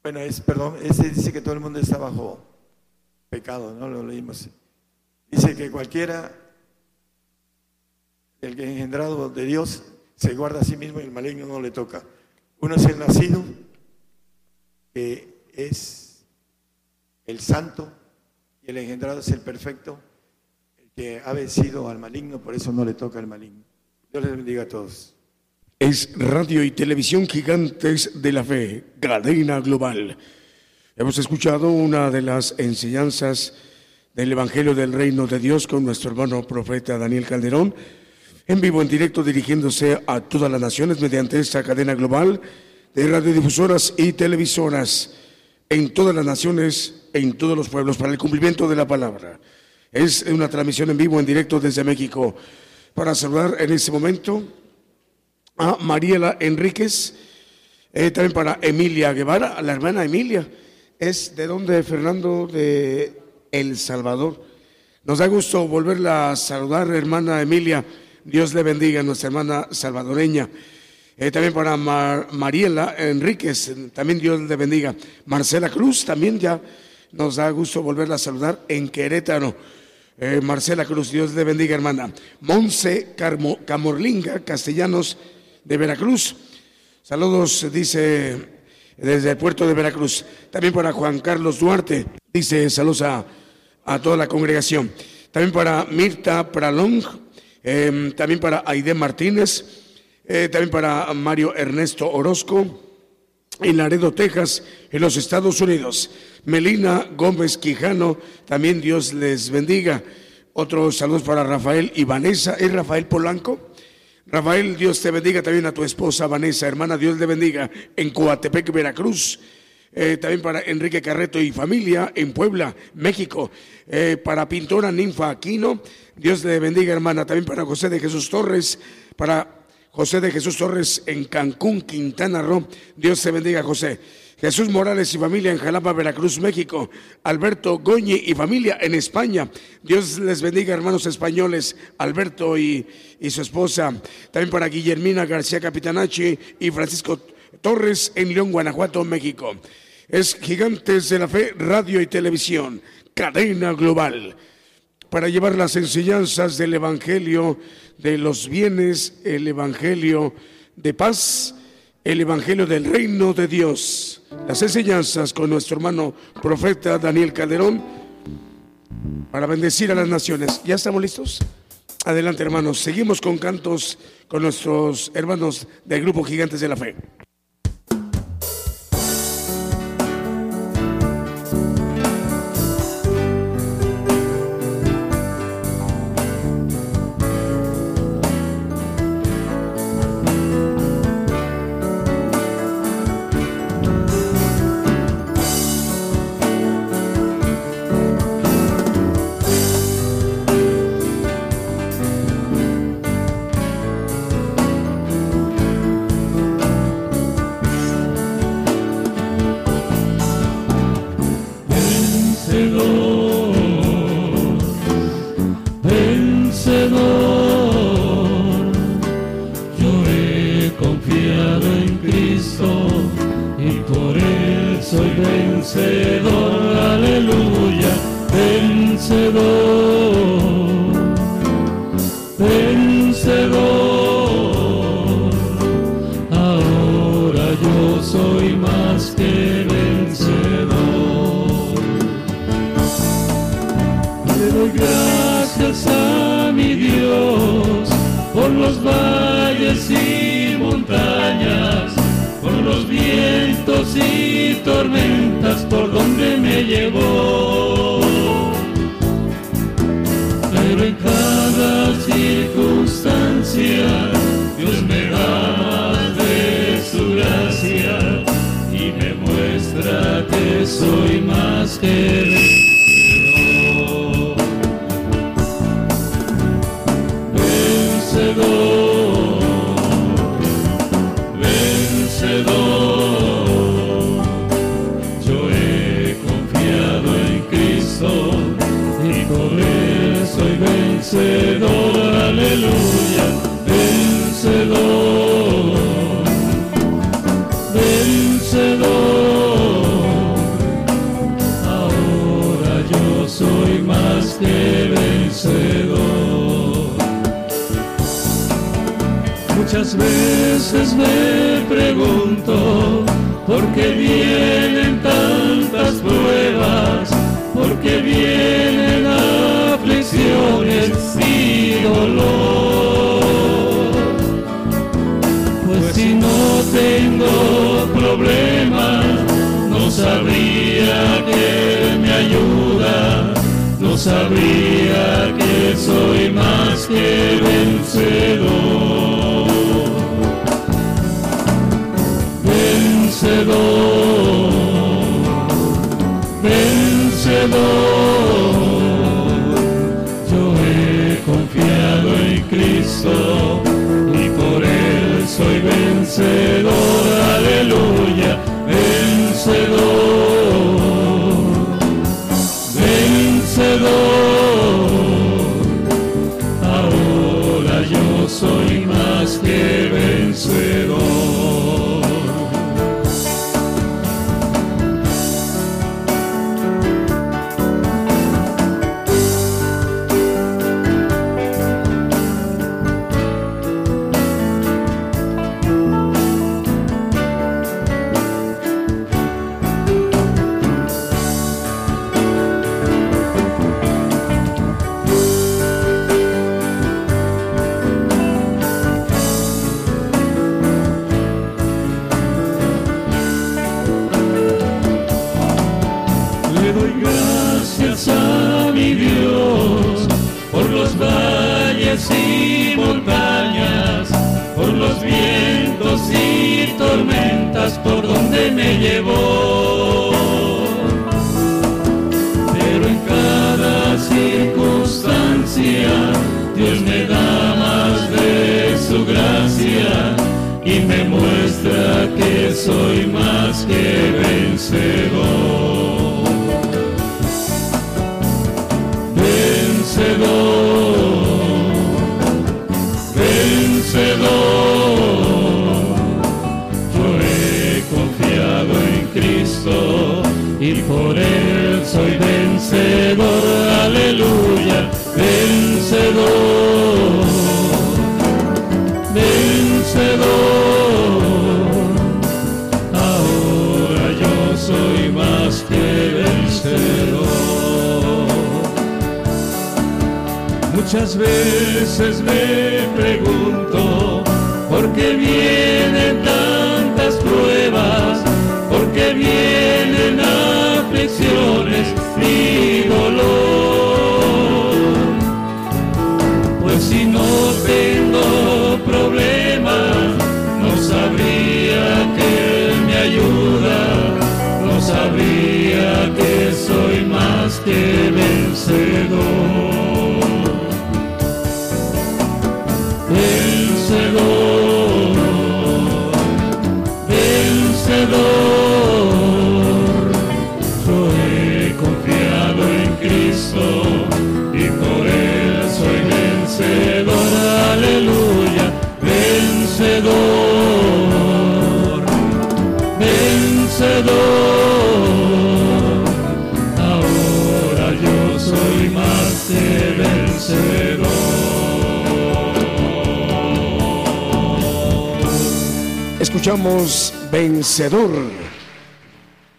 Bueno, es, perdón, ese dice que todo el mundo está bajo pecado, ¿no? Lo leímos. Dice que cualquiera, el que engendrado de Dios, se guarda a sí mismo y el maligno no le toca. Uno es el nacido, que es el santo, y el engendrado es el perfecto, el que ha vencido al maligno, por eso no le toca al maligno. Dios les bendiga a todos es Radio y Televisión Gigantes de la Fe, cadena global. Hemos escuchado una de las enseñanzas del Evangelio del Reino de Dios con nuestro hermano profeta Daniel Calderón, en vivo, en directo, dirigiéndose a todas las naciones mediante esta cadena global de radiodifusoras y televisoras en todas las naciones, en todos los pueblos, para el cumplimiento de la palabra. Es una transmisión en vivo, en directo desde México. Para saludar en este momento a Mariela Enríquez, eh, también para Emilia Guevara, la hermana Emilia es de donde Fernando de El Salvador. Nos da gusto volverla a saludar, hermana Emilia. Dios le bendiga, nuestra hermana salvadoreña. Eh, también para Mariela Enríquez, también Dios le bendiga. Marcela Cruz, también ya nos da gusto volverla a saludar en Querétaro. Eh, Marcela Cruz, Dios le bendiga, hermana. Monse Camorlinga, Castellanos de Veracruz. Saludos, dice desde el puerto de Veracruz. También para Juan Carlos Duarte, dice saludos a, toda la congregación. También para Mirta Pralong, em, también para Aide Martínez, eh, también para Mario Ernesto Orozco, en Laredo, Texas, en los Estados Unidos. Melina Gómez Quijano, también Dios les bendiga. Otros saludos para Rafael y Vanessa. ¿Es Rafael Polanco? Rafael, Dios te bendiga también a tu esposa Vanessa, hermana, Dios te bendiga en Coatepec, Veracruz. Eh, también para Enrique Carreto y familia en Puebla, México. Eh, para Pintora Ninfa Aquino, Dios le bendiga, hermana. También para José de Jesús Torres, para José de Jesús Torres en Cancún, Quintana Roo. Dios te bendiga, José. Jesús Morales y familia en Jalapa, Veracruz, México. Alberto Goñi y familia en España. Dios les bendiga, hermanos españoles. Alberto y, su esposa. También para Guillermina García Capitanachi y Francisco Torres en León, Guanajuato, México. Es Gigantes de la Fe, Radio y Televisión. Cadena Global. Para llevar las enseñanzas del Evangelio de los bienes, el Evangelio de paz el Evangelio del Reino de Dios. Las enseñanzas con nuestro hermano profeta Daniel Calderón para bendecir a las naciones. ¿Ya estamos listos? Adelante hermanos, seguimos con cantos con nuestros hermanos del grupo Gigantes de la Fe.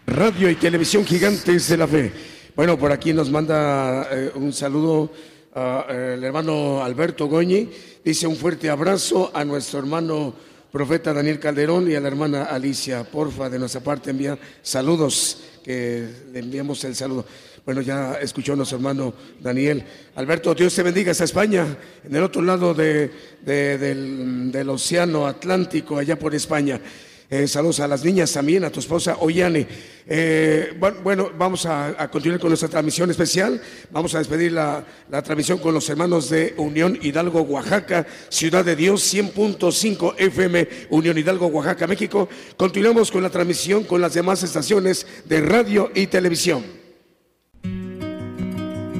Radio y televisión gigantes de la fe. Bueno, por aquí nos manda eh, un saludo el hermano Alberto Goñi. Dice un fuerte abrazo a nuestro hermano profeta Daniel Calderón y a la hermana Alicia. Porfa, de nuestra parte envía saludos, que le enviamos el saludo. Bueno, ya escuchó nuestro hermano Daniel. Alberto, Dios te bendiga hasta España, en el otro lado del, del Océano Atlántico, allá por España. Eh, saludos a las niñas también, a tu esposa Oyane. Eh, bueno, vamos a, continuar con nuestra transmisión especial. Vamos a despedir la, transmisión con los hermanos de Unión Hidalgo, Oaxaca, Ciudad de Dios, 100.5 FM, Unión Hidalgo, Oaxaca, México. Continuamos con la transmisión con las demás estaciones de radio y televisión.